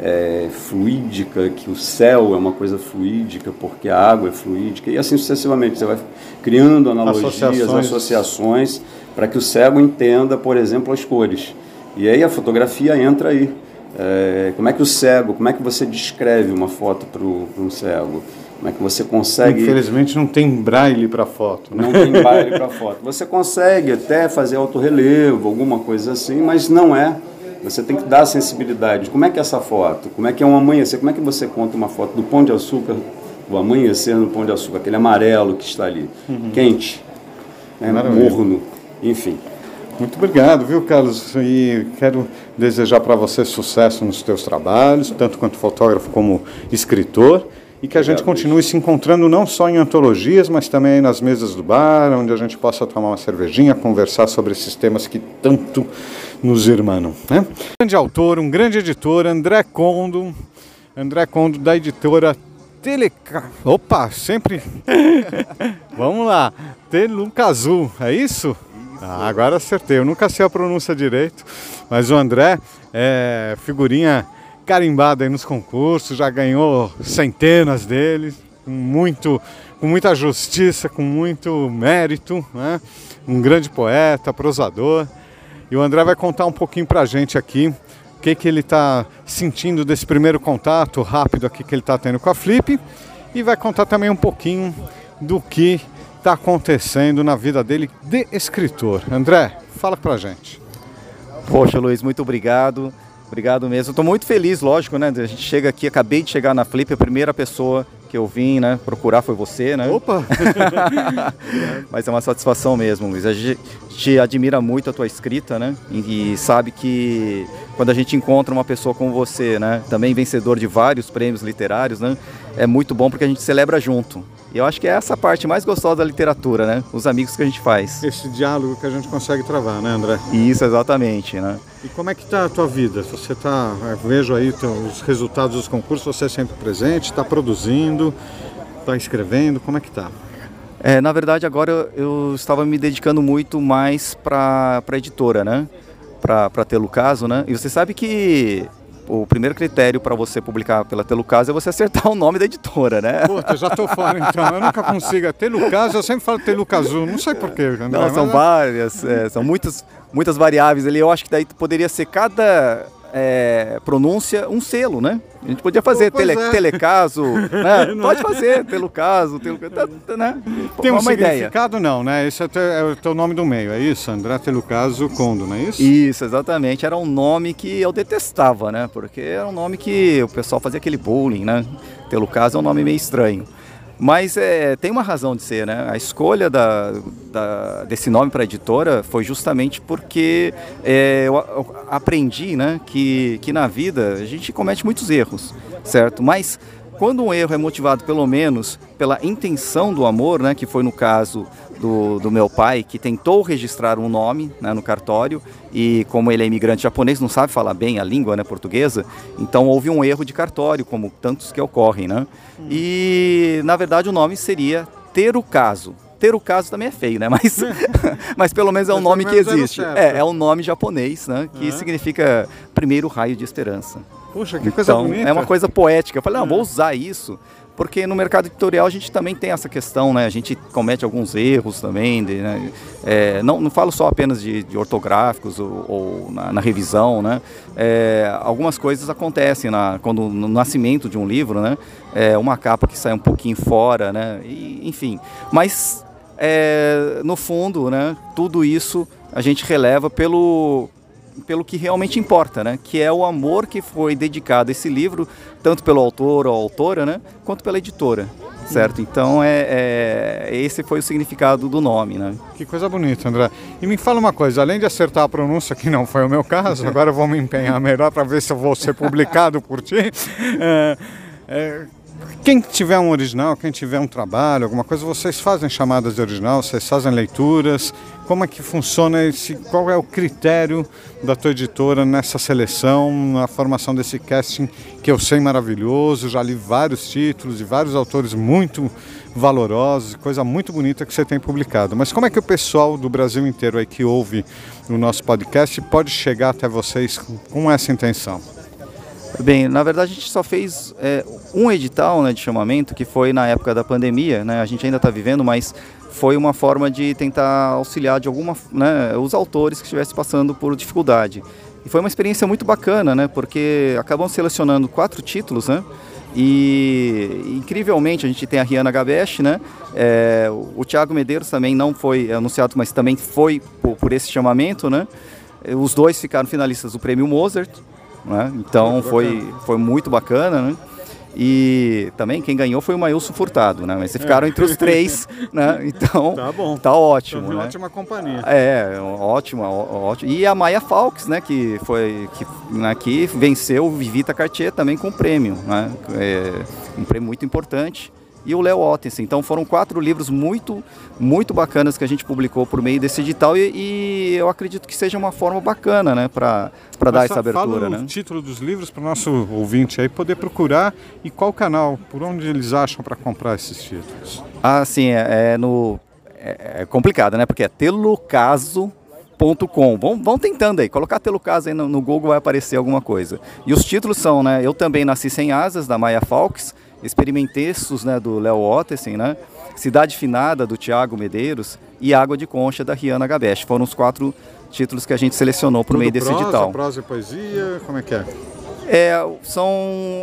é, fluídica, que o céu é uma coisa fluídica, porque a água é fluídica, e assim sucessivamente. Você vai criando analogias, associações, associações para que o cego entenda, por exemplo, as cores. E aí a fotografia entra aí. É, como é que o cego, como é que você descreve uma foto para um cego? Como é que você consegue. Infelizmente não tem braille para foto. Né? Não tem braille para foto. Você consegue até fazer autorrelevo, alguma coisa assim, mas não é. Você tem que dar a sensibilidade. Como é que é essa foto? Como é que é um amanhecer? Como é que você conta uma foto do Pão de Açúcar, o amanhecer no Pão de Açúcar, aquele amarelo que está ali, uhum. quente, né, morno enfim. Muito obrigado, viu, Carlos? E quero desejar para você sucesso nos teus trabalhos, tanto quanto fotógrafo como escritor, e que a gente continue se encontrando não só em antologias, mas também nas mesas do bar, onde a gente possa tomar uma cervejinha, conversar sobre esses temas que tanto nos irmanam. Né? Um grande autor, um grande editor, André Condo, André Condo da editora Teleca... Opa, sempre... Vamos lá, Telucazu, é isso? Ah, agora acertei. Eu nunca sei a pronúncia direito, mas o André é figurinha carimbada aí nos concursos, já ganhou centenas deles, com, muito, com muita justiça, com muito mérito, né? um grande poeta, prosador. E o André vai contar um pouquinho pra gente aqui o que, que ele está sentindo desse primeiro contato rápido aqui que ele está tendo com a Flip e vai contar também um pouquinho do que está acontecendo na vida dele de escritor. André, fala pra gente. Poxa, Luiz, muito obrigado. Obrigado mesmo. Estou muito feliz, lógico, né? A gente chega aqui, acabei de chegar na Flip, a primeira pessoa que eu vim, né, procurar foi você, né? Opa! Mas é uma satisfação mesmo, Luiz. A gente admira muito a tua escrita, né? E sabe que quando a gente encontra uma pessoa como você, né, também vencedor de vários prêmios literários, né, é muito bom porque a gente celebra junto. E eu acho que é essa parte mais gostosa da literatura, né? Os amigos que a gente faz. Esse diálogo que a gente consegue travar, né, André? Isso, exatamente, né? E como é que está a tua vida? Você está, vejo aí os resultados dos concursos, você é sempre presente, está produzindo, está escrevendo, como é que está? É, na verdade, agora eu, eu, estava me dedicando muito mais para a editora, né? Para ter o caso, né? E você sabe que o primeiro critério para você publicar pela Telucasa é você acertar o nome da editora, né? Puta, eu já tô fora então. Eu nunca consigo. Telucasa, eu sempre falo Telucazu, não sei porquê. André, Não, são mas- várias, é, são muitas, muitas variáveis ali. Eu acho que daí poderia ser cada é, pronúncia um selo, né? A gente podia fazer Pois tele, é. telecaso, né? Não Pode é? fazer, pelo caso, telo, tá- tá, né? Tem um uma ideia. significado não, né? Esse é o, teu, é o teu nome do meio, é isso? André Telucaso Condo, não é isso? Isso, exatamente. Era um nome que eu detestava, né? Porque era um nome que o pessoal fazia aquele bullying, né? Pelo caso é um nome meio estranho. Mas é, tem uma razão de ser, né? A escolha da, da- desse nome para editora foi justamente porque é, eu, eu aprendi, né? Que, que na vida a gente comete muitos erros, certo? Mas quando um erro é motivado pelo menos pela intenção do amor, né? Que foi no caso do, do meu pai, que tentou registrar um nome né, no cartório e como ele é imigrante japonês, não sabe falar bem a língua né, portuguesa, então houve um erro de cartório, como tantos que ocorrem. Né? E, na verdade, o nome seria ter o caso. Ter o caso também é feio, né? Mas, mas pelo menos é um nome que existe. É, é um nome japonês, né? Que É. significa primeiro raio de esperança. Puxa, que coisa então, bonita. É uma coisa poética. Eu falei, não, É. vou usar isso, porque no mercado editorial a gente também tem essa questão, né? A gente comete alguns erros também, de, né? É, não, não falo só apenas de, de ortográficos ou, ou na, na revisão, né? É, algumas coisas acontecem na, quando no nascimento de um livro, né? É, uma capa que sai um pouquinho fora, né? E, enfim, mas é, no fundo, né? Tudo isso a gente releva pelo pelo que realmente importa, né? Que é o amor que foi dedicado a esse livro, tanto pelo autor ou autora, né? Quanto pela editora, certo? Então é, é- esse foi o significado do nome, né? Que coisa bonita, André. E me fala uma coisa, além de acertar a pronúncia, que não foi o meu caso, agora eu vou me empenhar melhor para ver se eu vou ser publicado por ti. É, é, quem tiver um original, quem tiver um trabalho, alguma coisa, vocês fazem chamadas de original, vocês fazem leituras. Como é que funciona esse? Qual é o critério da tua editora nessa seleção, na formação desse casting que eu sei maravilhoso? Já li vários títulos de vários autores muito valorosos, coisa muito bonita que você tem publicado. Mas como é que o pessoal do Brasil inteiro aí que ouve o nosso podcast pode chegar até vocês com essa intenção? Bem, na verdade a gente só fez é, um edital né, de chamamento que foi na época da pandemia, né? A gente ainda está vivendo, mas foi uma forma de tentar auxiliar de alguma, né, os autores que estivessem passando por dificuldade. E foi uma experiência muito bacana, né? Porque acabam selecionando quatro títulos, né? E incrivelmente a gente tem a Rihanna Gabesh, né? É, o Thiago Medeiros também não foi anunciado, mas também foi por, por esse chamamento, né? Os dois ficaram finalistas do prêmio Mozart, né? Então foi, foi muito bacana, né? E também quem ganhou foi o Mailson Furtado, né? Mas vocês ficaram É. entre os três, né? Então Tá bom. tá ótimo, Então, né? Ótima companhia. É, ótimo, ó- ótimo. E a Maia Falks, né, que foi que, né, que venceu o Vivita Cartier também com prêmio, né? É, um prêmio muito importante. E o Léo Ottensen. Então foram quatro livros muito, muito bacanas que a gente publicou por meio desse edital e, e eu acredito que seja uma forma bacana, né, para dar essa abertura, fala né? o título dos livros para o nosso ouvinte aí poder procurar e qual canal, por onde eles acham para comprar esses títulos. Ah, sim, é, é no. É, é complicado, né? Porque é telucaso.com. Vão, vão tentando aí, colocar Telucaso aí no, no Google vai aparecer alguma coisa. E os títulos são, né? Eu também nasci sem asas, da Maia Falks, Experimentextos, né? Do Léo Ottesen, né? Cidade Finada, do Tiago Medeiros e Água de Concha, da Rihanna Gabesh. Foram os quatro títulos que a gente selecionou por Tudo meio desse prosa, edital. prosa e poesia, como é que é? É, são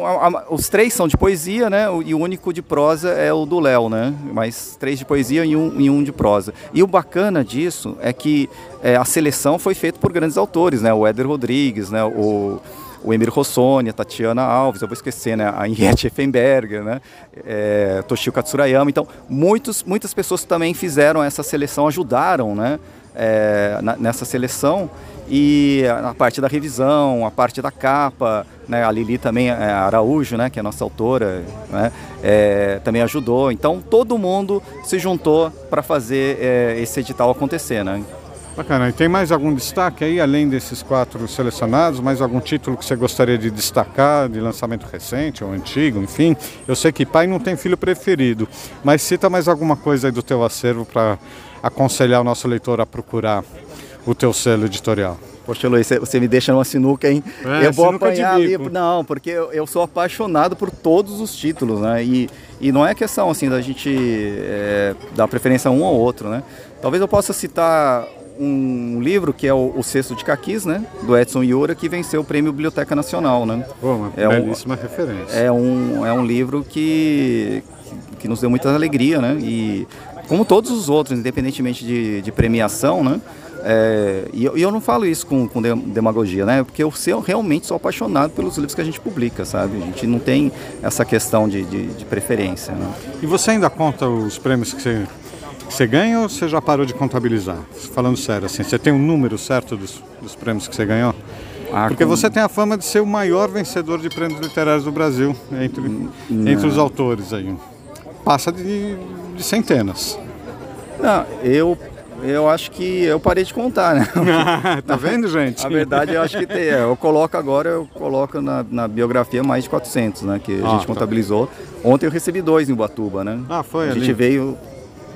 a- a- os três são de poesia, né? E o único de prosa é o do Léo, né? Mas três de poesia e um, e um de prosa. E o bacana disso é que é, a seleção foi feita por grandes autores, né? O Éder Rodrigues, né? O, o Emir Rossoni, a Tatiana Alves, eu vou esquecer, né? A Henriette Effenberger, né? É, Toshio Katsurayama. Então, muitos, muitas pessoas também fizeram essa seleção, ajudaram, né? É, na- nessa seleção e a parte da revisão, a parte da capa, né, a Lili também, é, a Araújo, né, que é a nossa autora, né, é, também ajudou. Então todo mundo se juntou para fazer é, esse edital acontecer, né? Bacana. E tem mais algum destaque aí, além desses quatro selecionados? Mais algum título que você gostaria de destacar, de lançamento recente ou antigo, enfim? Eu sei que pai não tem filho preferido, mas cita mais alguma coisa aí do teu acervo para aconselhar o nosso leitor a procurar o teu selo editorial? Poxa, Luiz, você- me deixa numa sinuca, hein? É, eu vou apanhar ali. Não, porque eu, eu sou apaixonado por todos os títulos, né? E, e não é questão, assim, da gente é, dar preferência a um ou outro, né? Talvez eu possa citar um livro que é o, o Sexto de Caquis, né? Do Edson Iura, que venceu o Prêmio Biblioteca Nacional, né? Pô, uma É um- belíssima referência. É um, é um livro que, que nos deu muita alegria, né? E como todos os outros, independentemente de, de premiação, né? É, e, eu, e eu não falo isso com, com dem- demagogia, né? Porque eu, eu realmente sou apaixonado pelos livros que a gente publica, sabe? A gente não tem essa questão de, de, de preferência, né? E você ainda conta os prêmios que você, você ganha ou você já parou de contabilizar? Falando sério, assim, você tem um número certo dos, dos prêmios que você ganhou? Ah, Porque com- você tem a fama de ser o maior vencedor de prêmios literários do Brasil entre, entre os autores aí. Passa de, de centenas. Não, eu, eu acho que eu parei de contar, né? tá vendo, gente? A verdade, eu acho que tem. é, Eu coloco agora, eu coloco na, na biografia mais de 400, né? Que a Ah, gente tá. contabilizou. Ontem eu recebi dois em Ubatuba, né? Ah, foi A ali. gente veio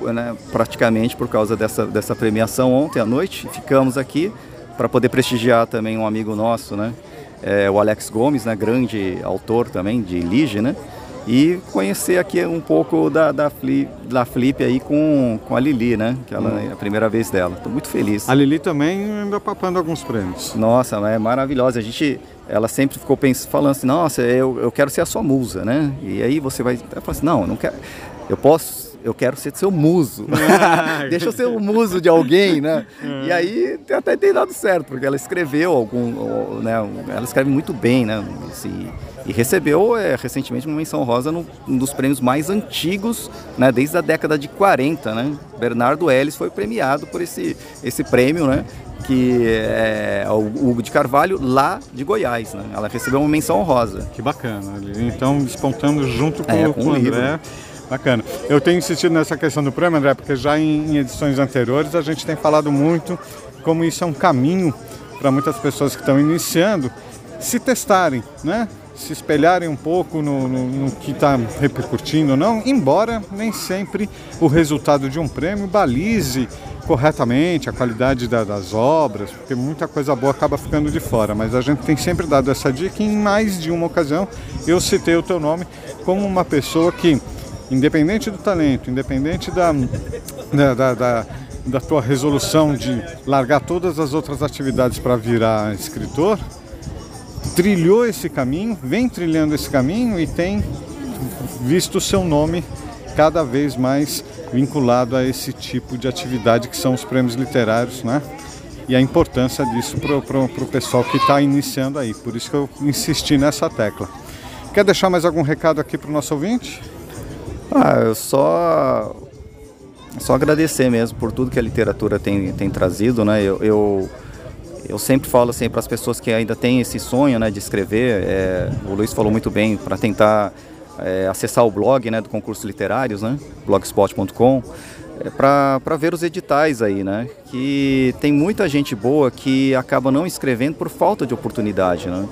né, praticamente por causa dessa, dessa premiação ontem à noite. Ficamos aqui para poder prestigiar também um amigo nosso, né? É, o Alex Gomes, né? Grande autor também de Lige, né? E conhecer aqui um pouco da, da, Flip, da Flip aí com, com a Lili, né? Que ela é a primeira vez dela. Estou muito feliz. A Lili também anda papando alguns prêmios. Nossa, é maravilhosa. A gente, ela sempre ficou pensando, falando assim, nossa, eu, eu quero ser a sua musa, né? E aí você vai, ela fala assim, não, eu não quero, eu posso, eu quero ser seu muso. Deixa eu ser o muso de alguém, né? E aí até tem dado certo, porque ela escreveu algum, né? Ela escreve muito bem, né? Esse- e recebeu é, recentemente uma menção rosa num um dos prêmios mais antigos, né, desde a década de 40, né? Bernardo Ellis foi premiado por esse, esse prêmio, né? Que é o Hugo de Carvalho, lá de Goiás, né? Ela recebeu uma menção honrosa. Que bacana. Então, despontando junto com, É, com o o livro. André. Bacana. Eu tenho insistido nessa questão do prêmio, André, porque já em, em edições anteriores a gente tem falado muito como isso é um caminho para muitas pessoas que estão iniciando se testarem, né? Se espelharem um pouco no, no- no que está repercutindo ou não, embora nem sempre o resultado de um prêmio balize corretamente a qualidade da- das obras, porque muita coisa boa acaba ficando de fora. Mas a gente tem sempre dado essa dica e em mais de uma ocasião eu citei o teu nome como uma pessoa que, independente do talento, independente da, da, da, da- da tua resolução de largar todas as outras atividades para virar escritor, trilhou esse caminho, vem trilhando esse caminho e tem visto o seu nome cada vez mais vinculado a esse tipo de atividade que são os prêmios literários, né? E a importância disso para o pessoal que está iniciando aí. Por isso que eu insisti nessa tecla. Quer deixar mais algum recado aqui para o nosso ouvinte? Ah, eu só só agradecer mesmo por tudo que a literatura tem, tem trazido, né? Eu, eu, eu sempre falo assim para as pessoas que ainda têm esse sonho, né, de escrever. é, o Luiz falou muito bem para tentar é, acessar o blog, né, do concurso literários, né, blogspot.com, é, para ver os editais aí, né? Que tem muita gente boa que acaba não escrevendo por falta de oportunidade, né?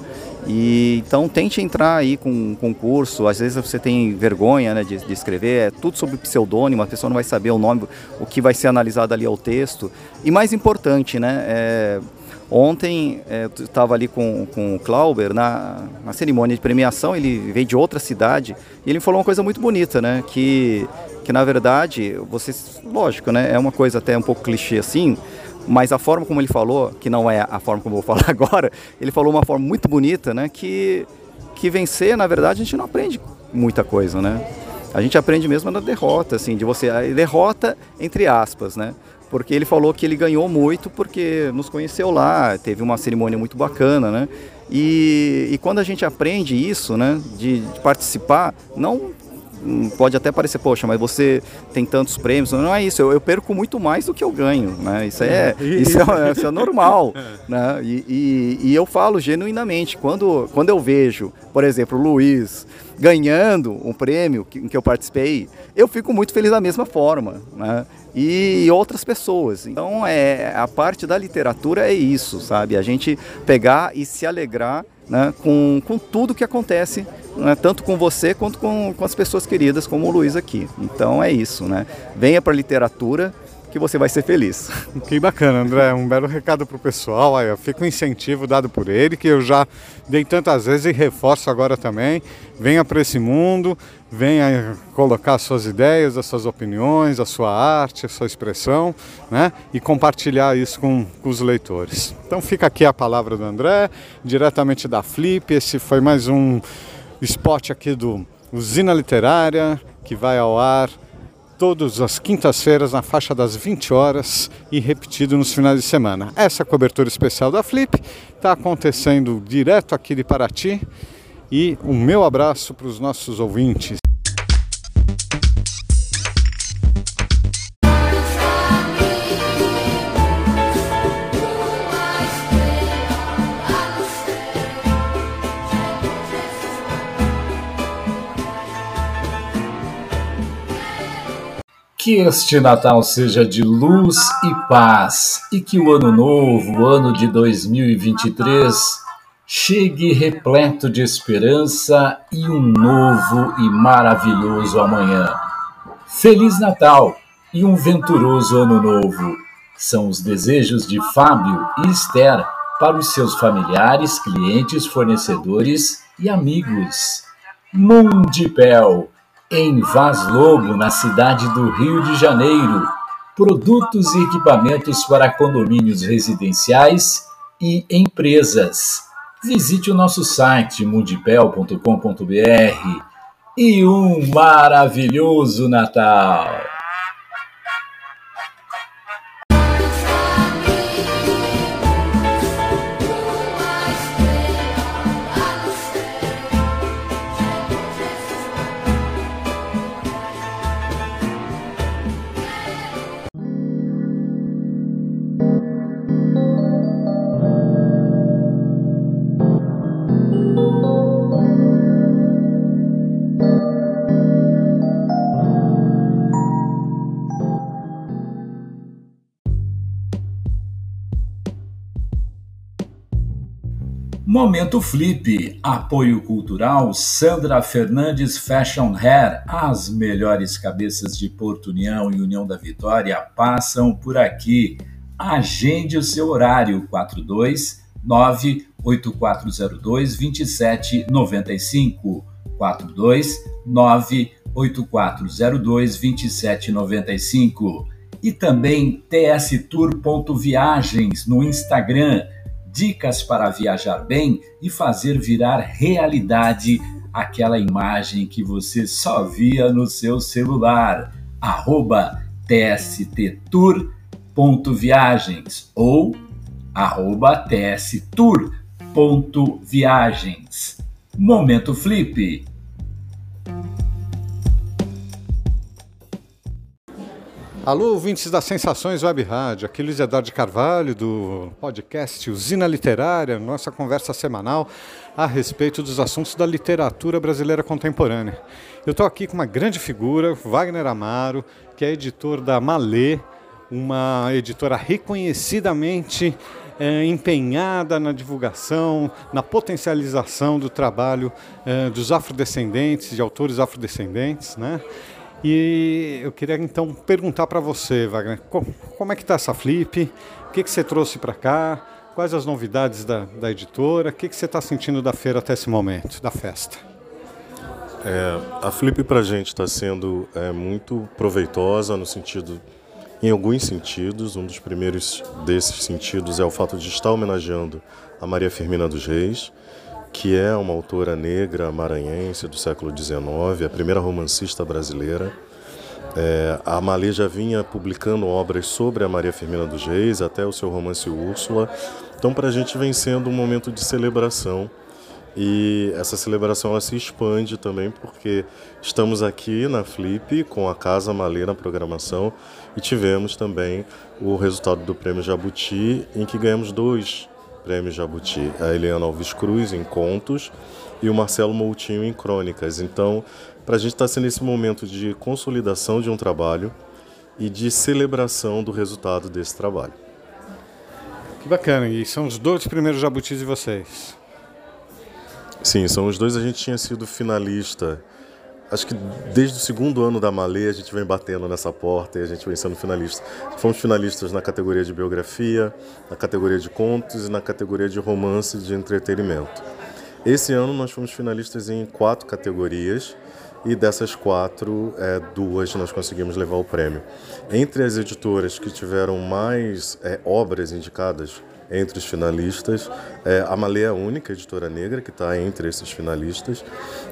E então tente entrar aí com um concurso. Às vezes você tem vergonha né, de, de escrever, é tudo sobre pseudônimo, a pessoa não vai saber o nome, o que vai ser analisado ali é o texto. E mais importante, né? é, ontem é, eu estava ali com, com o Clauber na, na cerimônia de premiação, ele veio de outra cidade e ele falou uma coisa muito bonita, né? Que, que na verdade, você, lógico, né? É uma coisa até um pouco clichê assim, mas a forma como ele falou, que não é a forma como eu vou falar agora, ele falou uma forma muito bonita, né? Que, que vencer, na verdade, a gente não aprende muita coisa, né? A gente aprende mesmo na derrota, assim, de você. A derrota, entre aspas, né? Porque ele falou que ele ganhou muito porque nos conheceu lá, teve uma cerimônia muito bacana, né? E, e quando a gente aprende isso, né? De, de participar, não pode até parecer, poxa, mas você tem tantos prêmios. Não é isso, eu, eu perco muito mais do que eu ganho, né? Isso é, isso é, isso é normal, né? E, e, e eu falo genuinamente, quando, quando eu vejo, por exemplo, o Luiz ganhando um prêmio que- em que eu participei, eu fico muito feliz da mesma forma, né? E outras pessoas. Então, é, a parte da literatura é isso, sabe? A gente pegar e se alegrar né, com, com tudo que acontece, né, tanto com você quanto com, com as pessoas queridas, como o Luiz aqui. Então é isso, né? Venha para a literatura, que você vai ser feliz. Que bacana, André. Um belo recado para o pessoal. Aí, fica um incentivo dado por ele, que eu já dei tantas vezes e reforço agora também. Venha para esse mundo, venha colocar suas ideias, as suas opiniões, a sua arte, a sua expressão, né? E compartilhar isso com, com os leitores. Então fica aqui a palavra do André, diretamente da Flip. Esse foi mais um spot aqui do Usina Literária, que vai ao ar todas as quintas-feiras na faixa das 20 horas e repetido nos finais de semana. Essa cobertura especial da Flip está acontecendo direto aqui de Paraty e o meu abraço para os nossos ouvintes. Que este Natal seja de luz e paz e que o ano novo, o ano de 2023, chegue repleto de esperança e um novo e maravilhoso amanhã. Feliz Natal e um venturoso ano novo. São os desejos de Fábio e Esther para os seus familiares, clientes, fornecedores e amigos. Mundipel em Vaz Lobo, na cidade do Rio de Janeiro, produtos e equipamentos para condomínios residenciais e empresas. Visite o nosso site mundipel.com.br e um maravilhoso Natal! Momento Flip, apoio cultural Sandra Fernandes Fashion Hair. As melhores cabeças de Porto União e União da Vitória passam por aqui. Agende o seu horário 42 98402 2795 42 98402 2795 e também tstour.viagens no Instagram dicas para viajar bem e fazer virar realidade aquela imagem que você só via no seu celular. Arroba tsttour.viagens ou arroba tstour.viagens. Momento Flip Alô, ouvintes das Sensações Web Rádio, aqui Luiz Eduardo Carvalho, do podcast Usina Literária, nossa conversa semanal a respeito dos assuntos da literatura brasileira contemporânea. Eu estou aqui com uma grande figura, Wagner Amaro, que é editor da Malê, uma editora reconhecidamente é, empenhada na divulgação, na potencialização do trabalho é, dos afrodescendentes, de autores afrodescendentes, né? E eu queria então perguntar para você, Wagner, como é que está essa Flip? O que, que você trouxe para cá? Quais as novidades da, da editora? O que, que você está sentindo da feira até esse momento, da festa? É, a Flip para a gente está sendo é, muito proveitosa no sentido, em alguns sentidos. Um dos primeiros desses sentidos é o fato de estar homenageando a Maria Firmina dos Reis que é uma autora negra maranhense do século XIX, a primeira romancista brasileira. É, a Malê já vinha publicando obras sobre a Maria Firmina dos Reis, até o seu romance Úrsula. Então, para a gente vem sendo um momento de celebração. E essa celebração ela se expande também porque estamos aqui na Flip com a Casa Malê na programação e tivemos também o resultado do Prêmio Jabuti, em que ganhamos dois Prêmio Jabuti, a Eliana Alves Cruz em contos e o Marcelo Moutinho em crônicas. Então, para a gente estar tá sendo esse momento de consolidação de um trabalho e de celebração do resultado desse trabalho. Que bacana, e são os dois primeiros jabutis de vocês? Sim, são os dois. A gente tinha sido finalista acho que desde o segundo ano da Malê a gente vem batendo nessa porta e a gente vem sendo finalista. Fomos finalistas na categoria de biografia, na categoria de contos e na categoria de romance de entretenimento. Esse ano nós fomos finalistas em quatro categorias e dessas quatro, é, duas nós conseguimos levar o prêmio. Entre as editoras que tiveram mais é, obras indicadas entre os finalistas, é, a Malê é a única editora negra que está entre esses finalistas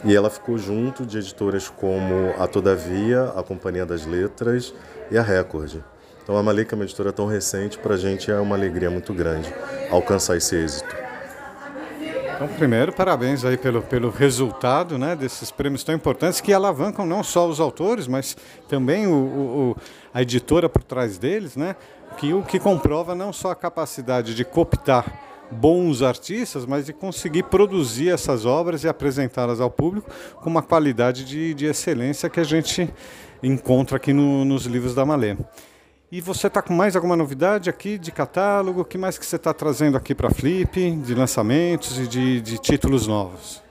e ela ficou junto de editoras como a Todavia, a Companhia das Letras e a Record. Então a Malê, que é uma editora tão recente, para a gente é uma alegria muito grande alcançar esse êxito. Então, primeiro, parabéns aí pelo, pelo resultado né, desses prêmios tão importantes que alavancam não só os autores, mas também o, o, a editora por trás deles, né? Que o que comprova não só a capacidade de cooptar bons artistas, mas de conseguir produzir essas obras e apresentá-las ao público com uma qualidade de, de excelência que a gente encontra aqui no, nos livros da Malê. E você está com mais alguma novidade aqui de catálogo? O que mais que você está trazendo aqui para a Flip, de lançamentos e de, de títulos novos?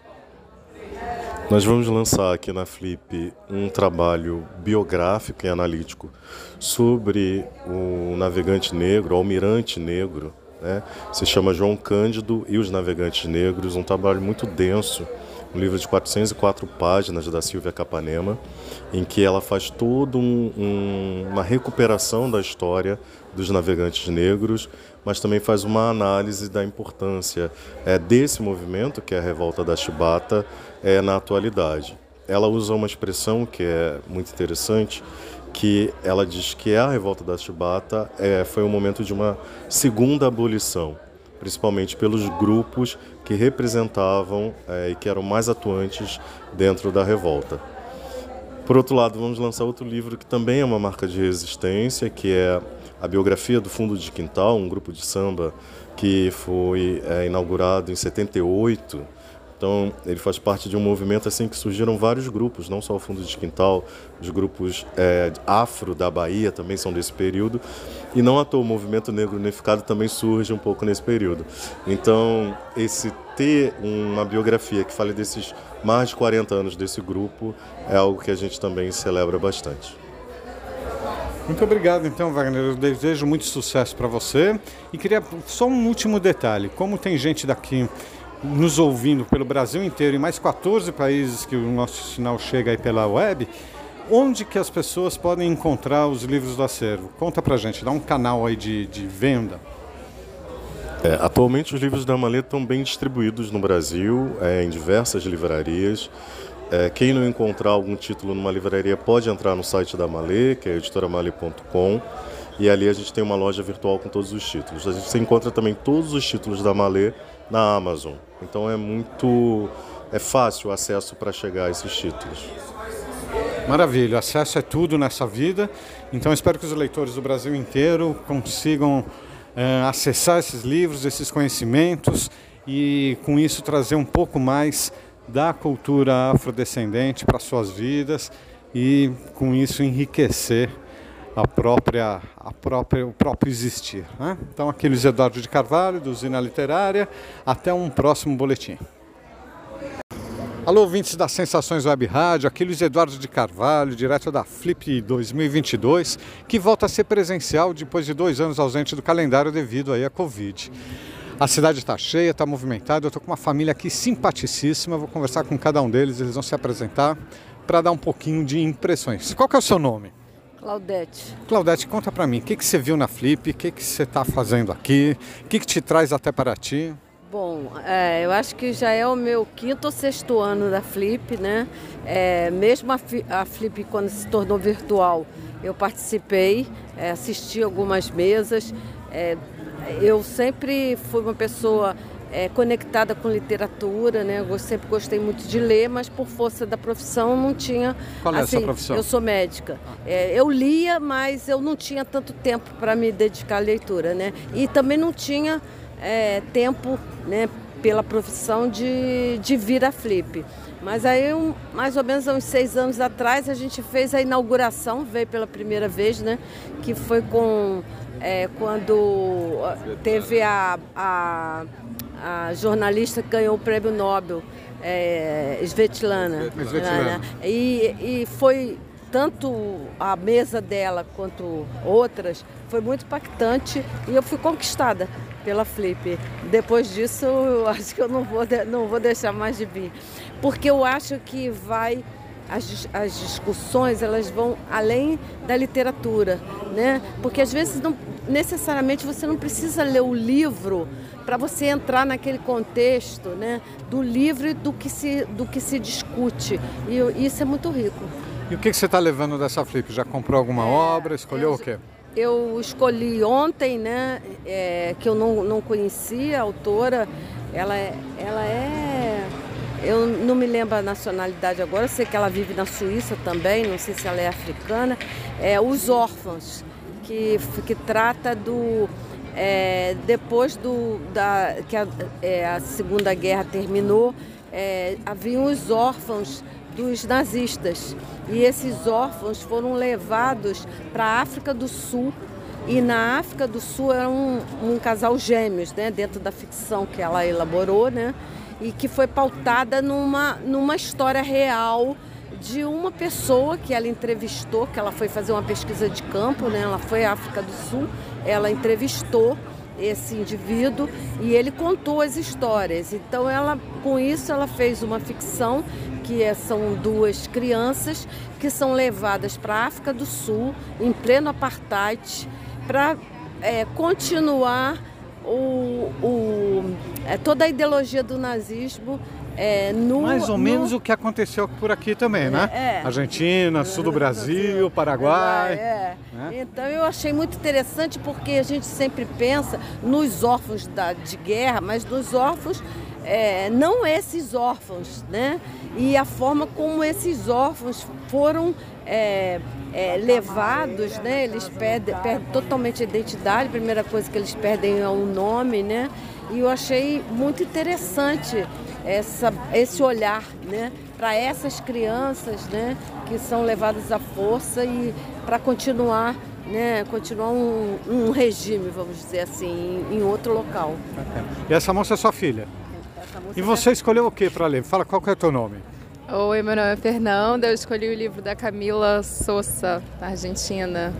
Nós vamos lançar aqui na Flip um trabalho biográfico e analítico sobre o navegante negro, o almirante negro. Né? Se chama João Cândido e os Navegantes Negros, um trabalho muito denso um livro de 404 páginas da Silvia Capanema, em que ela faz toda um, um, uma recuperação da história dos navegantes negros, mas também faz uma análise da importância é, desse movimento, que é a Revolta da Chibata, é, na atualidade. Ela usa uma expressão que é muito interessante, que ela diz que a Revolta da Chibata é, foi um momento de uma segunda abolição principalmente pelos grupos que representavam é, e que eram mais atuantes dentro da revolta. Por outro lado, vamos lançar outro livro que também é uma marca de resistência, que é a biografia do Fundo de Quintal, um grupo de samba que foi é, inaugurado em 78 então, ele faz parte de um movimento assim que surgiram vários grupos, não só o Fundo de Quintal, os grupos é, afro da Bahia também são desse período, e não à toa o movimento negro unificado também surge um pouco nesse período. Então, esse ter uma biografia que fale desses mais de 40 anos desse grupo é algo que a gente também celebra bastante. Muito obrigado, então, Wagner. Eu desejo muito sucesso para você. E queria só um último detalhe: como tem gente daqui nos ouvindo pelo Brasil inteiro, em mais 14 países que o nosso sinal chega aí pela web, onde que as pessoas podem encontrar os livros do acervo? Conta pra gente, dá um canal aí de, de venda. É, atualmente os livros da Maleta estão bem distribuídos no Brasil, é, em diversas livrarias. É, quem não encontrar algum título numa livraria pode entrar no site da Malê, que é editoramalê.com, e ali a gente tem uma loja virtual com todos os títulos. A gente encontra também todos os títulos da Malê na Amazon. Então é muito é fácil o acesso para chegar a esses títulos. Maravilha, acesso é tudo nessa vida. Então espero que os leitores do Brasil inteiro consigam é, acessar esses livros, esses conhecimentos e com isso trazer um pouco mais da cultura afrodescendente para suas vidas e com isso enriquecer a própria, a própria, o próprio existir. Né? Então, aqui Luiz Eduardo de Carvalho, do Usina Literária. Até um próximo boletim. Alô, ouvintes das Sensações Web Rádio, aqui Luiz Eduardo de Carvalho, direto da Flip 2022, que volta a ser presencial depois de dois anos ausente do calendário devido aí à Covid. A cidade está cheia, está movimentada, eu estou com uma família aqui simpaticíssima, vou conversar com cada um deles, eles vão se apresentar para dar um pouquinho de impressões. Qual que é o seu nome? Claudete. Claudete, conta para mim, o que, que você viu na Flip, o que, que você está fazendo aqui, o que, que te traz até para ti? Bom, é, eu acho que já é o meu quinto ou sexto ano da Flip, né? É, mesmo a, a, Flip, quando se tornou virtual, eu participei, é, assisti algumas mesas. É, eu sempre fui uma pessoa é, conectada com literatura, né? Eu sempre gostei muito de ler, mas por força da profissão não tinha. Qual é assim, a sua profissão? Eu sou médica. É, eu lia, mas eu não tinha tanto tempo para me dedicar à leitura, né? E também não tinha é, tempo, né? Pela profissão de, de vir a Flip. Mas aí, um, mais ou menos há uns seis anos atrás, a gente fez a inauguração, veio pela primeira vez, né? Que foi com é, quando teve a, a a jornalista que ganhou o prêmio Nobel é, Svetlana. Svetlana. né? E, e foi tanto a mesa dela quanto outras, foi muito impactante e eu fui conquistada pela Flip. Depois disso, eu acho que eu não vou, não vou deixar mais de vir. Porque eu acho que vai as, as discussões elas vão além da literatura, né? Porque às vezes não necessariamente você não precisa ler o livro para você entrar naquele contexto, né? Do livro e do que se do que se discute e eu- isso é muito rico. E o que, que você está levando dessa flip? Já comprou alguma obra? Escolheu o quê? Eu escolhi ontem, né? é, que eu não, não conhecia a autora. Ela é, ela é. Eu não me lembro a nacionalidade agora, sei que ela vive na Suíça também, não sei se ela é africana. É Os Órfãos, que, que trata do. É, depois do, da, que a, é, a Segunda Guerra terminou, é, haviam os órfãos dos nazistas. E esses órfãos foram levados para a África do Sul. E na África do Sul era um, um casal gêmeos, né, dentro da ficção que ela elaborou, né, e que foi pautada numa, numa história real de uma pessoa que ela entrevistou, que ela foi fazer uma pesquisa de campo, né, ela foi à África do Sul, ela entrevistou esse indivíduo e ele contou as histórias. Então ela, com isso, ela fez uma ficção que é- são duas crianças que são levadas para a África do Sul em pleno apartheid para é, continuar o, o- é, toda a ideologia do nazismo é, no Mais ou no- menos o que aconteceu por aqui também, né? É. Argentina, sul do Brasil, Paraguai. É. né? Então eu achei muito interessante porque a gente sempre pensa nos órfãos da- de guerra, mas nos órfãos, é, não esses órfãos, né? E a forma como esses órfãos foram é, é, levados, né? Eles perdem, perdem totalmente a identidade, a primeira coisa que eles perdem é o nome, né? E eu achei muito interessante essa, esse olhar, né? Para essas crianças, né? Que são levadas à força e para continuar, né? Continuar um, um regime, vamos dizer assim, em, em outro local. E essa moça é sua filha. E você escolheu o que para ler? Fala qual é o teu nome. Oi, meu nome é Fernanda. Eu escolhi o livro da Camila Sousa, da Argentina.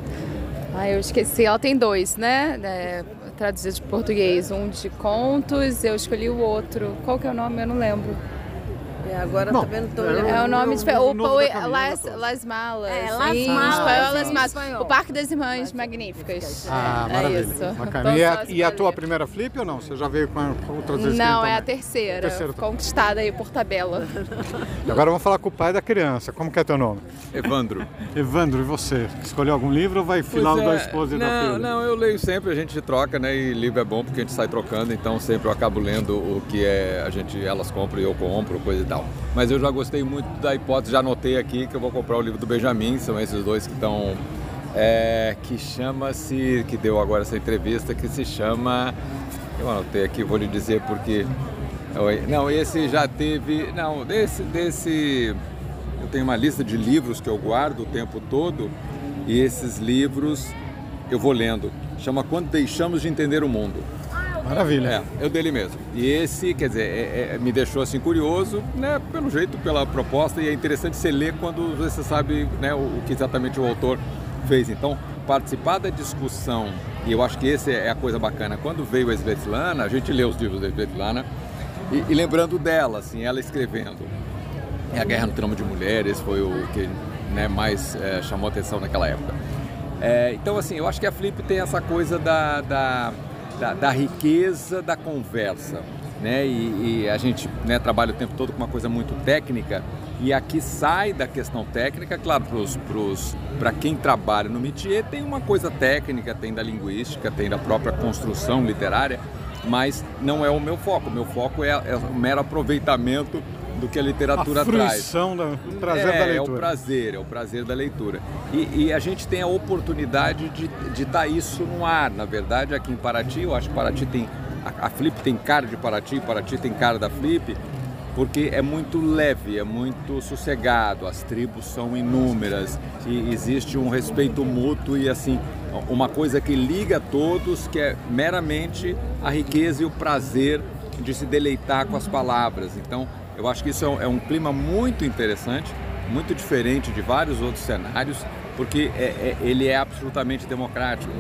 Ah, eu esqueci. Ela tem dois, né? É, traduzido de português. Um de contos, eu escolhi o outro. Qual que é o nome? Eu não lembro. É, agora Bom, também não estou é. É o nome de... o da Camila, Las, Las Malas. É, Las Malas, espanhol, Las Malas. espanhol. O Parque das Irmãs Magníficas. Ah, é maravilha. isso. Bacana. Tô E, a, e a tua primeira flip ou não? Você já veio com outras vezes? Não, é a terceira. Terceira. Conquistada aí por tabela. E agora vamos falar com o pai da criança. Como que é teu nome? Evandro. Evandro, e você? Escolheu algum livro ou vai final é, da esposa e da não, filha? Não, eu leio sempre, a gente troca, né? E livro é bom porque a gente sai trocando, então sempre eu acabo lendo o que é, a gente, elas compram e eu compro, coisa e tal. Mas eu já gostei muito da hipótese, já anotei aqui que eu vou comprar o livro do Benjamin, são esses dois que estão. é, que chama-se, que deu agora essa entrevista, que se chama. Eu anotei aqui, vou lhe dizer porque. Não, esse já teve. Não, desse, desse. Eu tenho uma lista de livros que eu guardo o tempo todo e esses livros eu vou lendo. Chama Quando Deixamos de Entender o Mundo. Maravilha. É, eu dele mesmo. E esse, quer dizer, é- é- me deixou assim curioso, né, pelo jeito, pela proposta, e é interessante você ler quando você sabe né, o, o que exatamente o autor fez. Então, participar da discussão, e eu acho que essa é a coisa bacana. Quando veio a Svetlana, a gente lê os livros da Svetlana, e, e lembrando dela, assim, ela escrevendo. É a Guerra no Tramo de Mulheres, foi o que né, mais é, chamou atenção naquela época. É, então, assim, eu acho que a Flip tem essa coisa da, da, da, da riqueza da conversa, né? E, e a gente né, trabalha o tempo todo com uma coisa muito técnica e aqui sai da questão técnica, claro, para quem trabalha no métier tem uma coisa técnica, tem da linguística, tem da própria construção literária, mas não é o meu foco. O meu foco é, é o mero aproveitamento do que a literatura A traz. da- do prazer é, da É o leitura. prazer, é o prazer da leitura. E, e a gente tem a oportunidade de, de dar isso no ar. Na verdade, aqui em Paraty, eu acho que Paraty tem. A, a Flip tem cara de Paraty, Paraty tem cara da Flip, porque é muito leve, é muito sossegado, as tribos são inúmeras e existe um respeito mútuo e assim, uma coisa que liga todos, que é meramente a riqueza e o prazer de se deleitar com as palavras. Então, Eu acho que isso é um, é um clima muito interessante, muito diferente de vários outros cenários, porque é, é, ele é absolutamente democrático.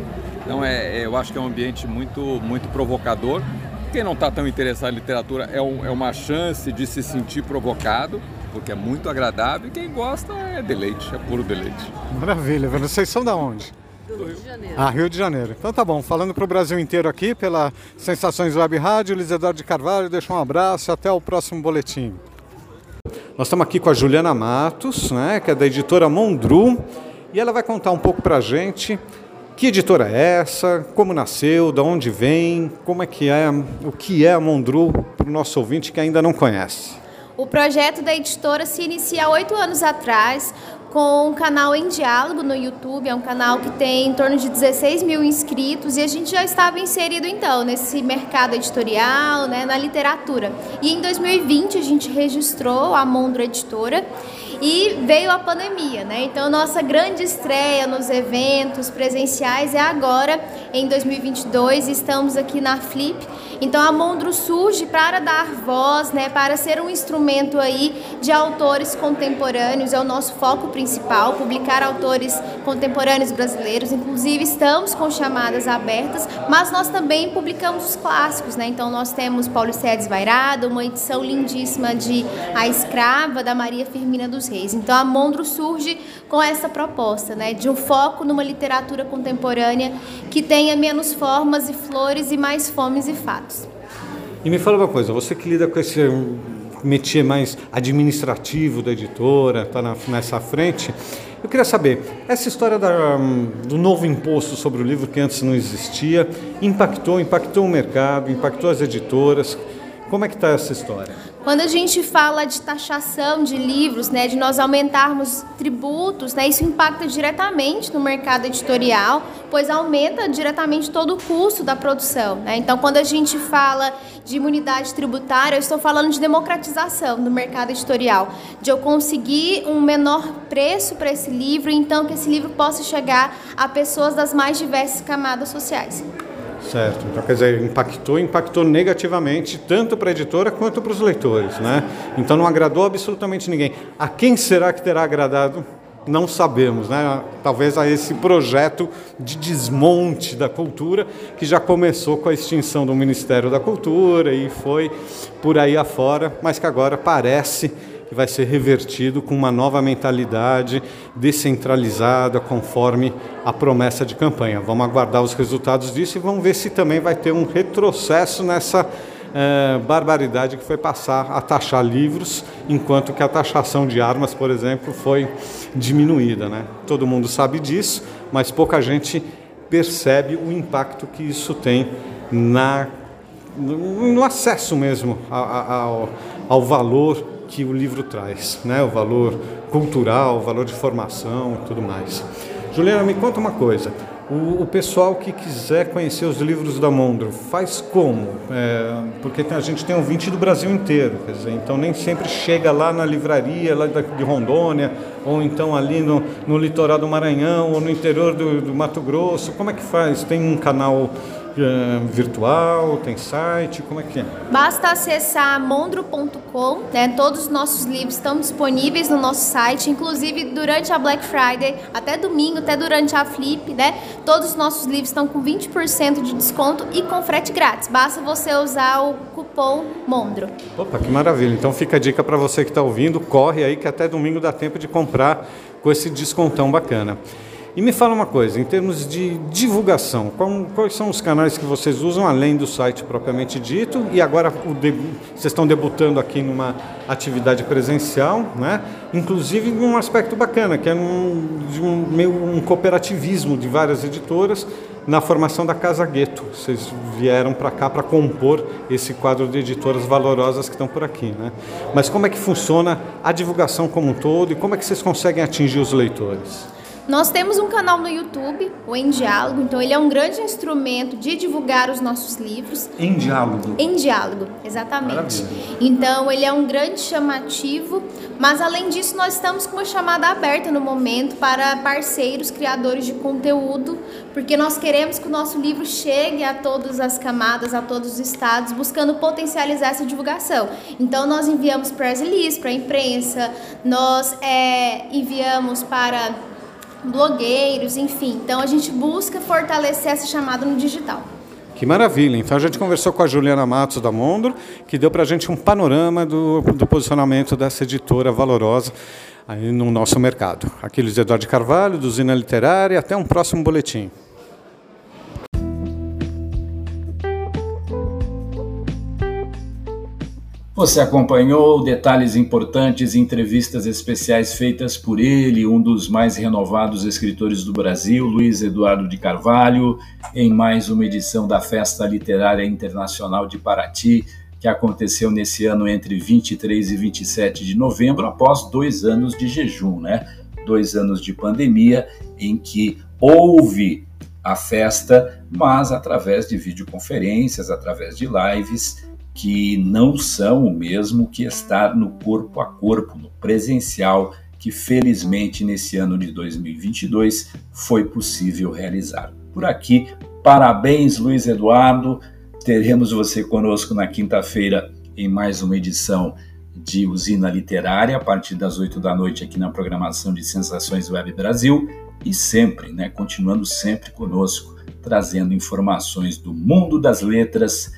Então é, é, eu acho que é um ambiente muito, muito provocador. Quem não está tão interessado em literatura é, um, é uma chance de se sentir provocado, porque é muito agradável. E quem gosta é deleite, é puro deleite. Maravilha, vocês são da onde? Do Rio de Janeiro. Ah, Rio de Janeiro. Então tá bom, falando para o Brasil inteiro aqui, pela Sensações Web Rádio, Luiz Eduardo de Carvalho, deixa um abraço e até o próximo boletim. Nós estamos aqui com a Juliana Matos, né, que é da editora Mondru, e ela vai contar um pouco para a gente que editora é essa, como nasceu, de onde vem, como é que é, o que é a Mondru para o nosso ouvinte que ainda não conhece. O projeto da editora se inicia há oito anos atrás com um canal em diálogo no YouTube, é um canal que tem em torno de 16 mil inscritos e a gente já estava inserido então nesse mercado editorial, né, na literatura. E em 2020 a gente registrou a Mondro Editora e veio a pandemia, né? Então nossa grande estreia nos eventos presenciais é agora em 2022. Estamos aqui na Flip. Então a Mondro surge para dar voz, né? Para ser um instrumento aí de autores contemporâneos. É o nosso foco principal, publicar autores contemporâneos brasileiros. Inclusive estamos com chamadas abertas, mas nós também publicamos os clássicos, né? Então nós temos Paulo Cedes Vairado, uma edição lindíssima de A Escrava da Maria Firmina dos Então a Mondro surge com essa proposta, né, de um foco numa literatura contemporânea que tenha menos formas e flores e mais fomes e fatos. E me fala uma coisa, você que lida com esse métier mais administrativo da editora, está nessa frente, eu queria saber, essa história da, do novo imposto sobre o livro que antes não existia, impactou, impactou o mercado, impactou as editoras, como é que está essa história? Quando a gente fala de taxação de livros, né, de nós aumentarmos tributos, né, isso impacta diretamente no mercado editorial, pois aumenta diretamente todo o custo da produção. Né? Então, quando a gente fala de imunidade tributária, eu estou falando de democratização do mercado editorial, de eu conseguir um menor preço para esse livro, então que esse livro possa chegar a pessoas das mais diversas camadas sociais. Certo. Então, quer dizer, impactou, impactou negativamente tanto para a editora quanto para os leitores, né? Então não agradou absolutamente ninguém. A quem será que terá agradado? Não sabemos, né? Talvez a esse projeto de desmonte da cultura que já começou com a extinção do Ministério da Cultura e foi por aí afora, mas que agora parece que vai ser revertido com uma nova mentalidade descentralizada, conforme a promessa de campanha. Vamos aguardar os resultados disso e vamos ver se também vai ter um retrocesso nessa eh, barbaridade que foi passar a taxar livros, enquanto que a taxação de armas, por exemplo, foi diminuída. Né? Todo mundo sabe disso, mas pouca gente percebe o impacto que isso tem na, no, no acesso mesmo ao, ao valor que o livro traz, né? o valor cultural, o valor de formação e tudo mais. Juliana, me conta uma coisa. O, o, pessoal que quiser conhecer os livros da Mondro, faz como? É, porque a gente tem 20 do Brasil inteiro, quer dizer, então nem sempre chega lá na livraria lá de Rondônia, ou então ali no, no litoral do Maranhão, ou no interior do, do Mato Grosso. Como é que faz? Tem um canal virtual, tem site, como é que é? Basta acessar mondro.com, né? Todos os nossos livros estão disponíveis no nosso site, inclusive durante a Black Friday, até domingo, até durante a Flip, né? Todos os nossos livros estão com 20% de desconto e com frete grátis. Basta você usar o cupom Mondro. Opa, que maravilha. Então fica a dica para você que está ouvindo, corre aí que até domingo dá tempo de comprar com esse descontão bacana. E me fala uma coisa, em termos de divulgação, quais são os canais que vocês usam além do site propriamente dito? E agora vocês estão debutando aqui numa atividade presencial, né? Inclusive um aspecto bacana, que é um, de um meio um cooperativismo de várias editoras na formação da Casa Gueto. Vocês vieram para cá para compor esse quadro de editoras valorosas que estão por aqui, né? Mas como é que funciona a divulgação como um todo e como é que vocês conseguem atingir os leitores? Nós temos um canal no YouTube, o Em Diálogo, então ele é um grande instrumento de divulgar os nossos livros. Em diálogo. Em diálogo, exatamente. Maravilha. Então ele é um grande chamativo, mas além disso nós estamos com uma chamada aberta no momento para parceiros, criadores de conteúdo, porque nós queremos que o nosso livro chegue a todas as camadas, a todos os estados, buscando potencializar essa divulgação. Então nós enviamos press release para a imprensa, nós é, enviamos para blogueiros, enfim. Então a gente busca fortalecer essa chamada no digital. Que maravilha! Então a gente conversou com a Juliana Matos da Mondro, que deu para a gente um panorama do, do posicionamento dessa editora valorosa aí no nosso mercado. Aqui Luiz Eduardo Carvalho, do Zina Literária, até um próximo boletim. Você acompanhou detalhes importantes e entrevistas especiais feitas por ele, um dos mais renovados escritores do Brasil, Luiz Eduardo de Carvalho, em mais uma edição da Festa Literária Internacional de Paraty, que aconteceu nesse ano entre 23 e 27 de novembro, após dois anos de jejum, né? Dois anos de pandemia, em que houve a festa, mas através de videoconferências, através de lives que não são o mesmo que estar no corpo a corpo, no presencial, que felizmente nesse ano de 2022 foi possível realizar. Por aqui, parabéns, Luiz Eduardo. Teremos você conosco na quinta-feira em mais uma edição de Usina Literária, a partir das 8 da noite aqui na programação de Sensações Web Brasil e sempre, né, continuando sempre conosco, trazendo informações do mundo das letras,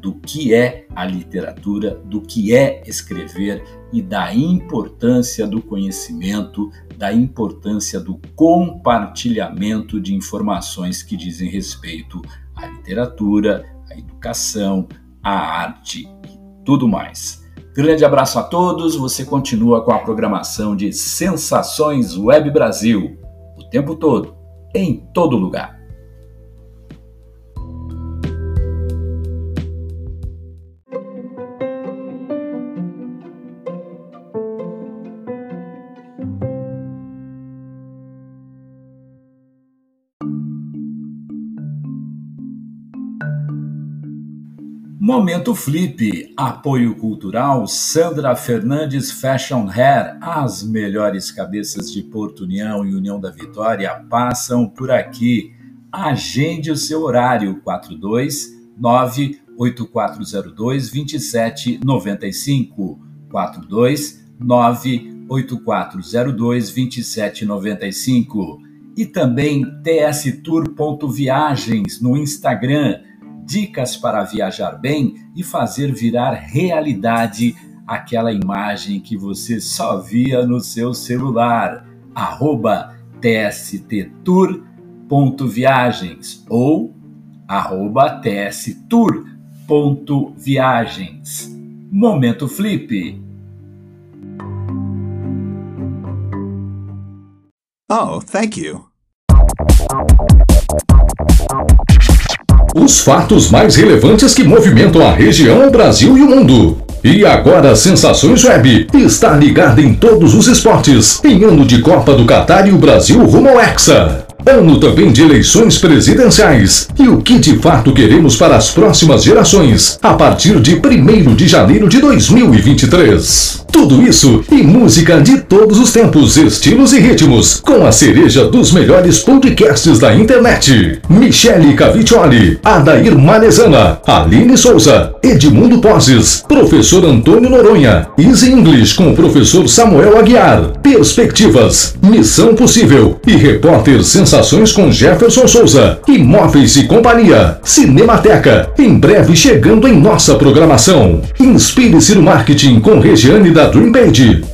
do que é a literatura, do que é escrever e da importância do conhecimento, da importância do compartilhamento de informações que dizem respeito à literatura, à educação, à arte e tudo mais. Grande abraço a todos. Você continua com a programação de Sensações Web Brasil o tempo todo, em todo lugar. Momento Flip, apoio cultural Sandra Fernandes Fashion Hair. As melhores cabeças de Porto União e União da Vitória passam por aqui. Agende o seu horário 429 8402 2795 429 8402 2795 e também tstour.viagens no Instagram dicas para viajar bem e fazer virar realidade aquela imagem que você só via no seu celular. Arroba tsttour.viagens ou arroba tstour.viagens. Momento Flip. Oh, thank you. Os fatos mais relevantes que movimentam a região, o Brasil e o mundo. E agora Sensações Web está ligada em todos os esportes. Em ano de Copa do Catar e o Brasil rumo ao Hexa. Ano também de eleições presidenciais. E o que de fato queremos para as próximas gerações, a partir de 1 de janeiro de 2023. Tudo isso e música de todos os tempos, estilos e ritmos, com a cereja dos melhores podcasts da internet. Michele Caviccioli, Adair Malezana, Aline Souza, Edmundo Poses, Professor Antônio Noronha, Easy English com o Professor Samuel Aguiar, Perspectivas, Missão Possível e Repórter Sensações com Jefferson Souza, Imóveis e Companhia, Cinemateca, em breve chegando em nossa programação. Inspire-se no marketing com Regiane da Dream Page.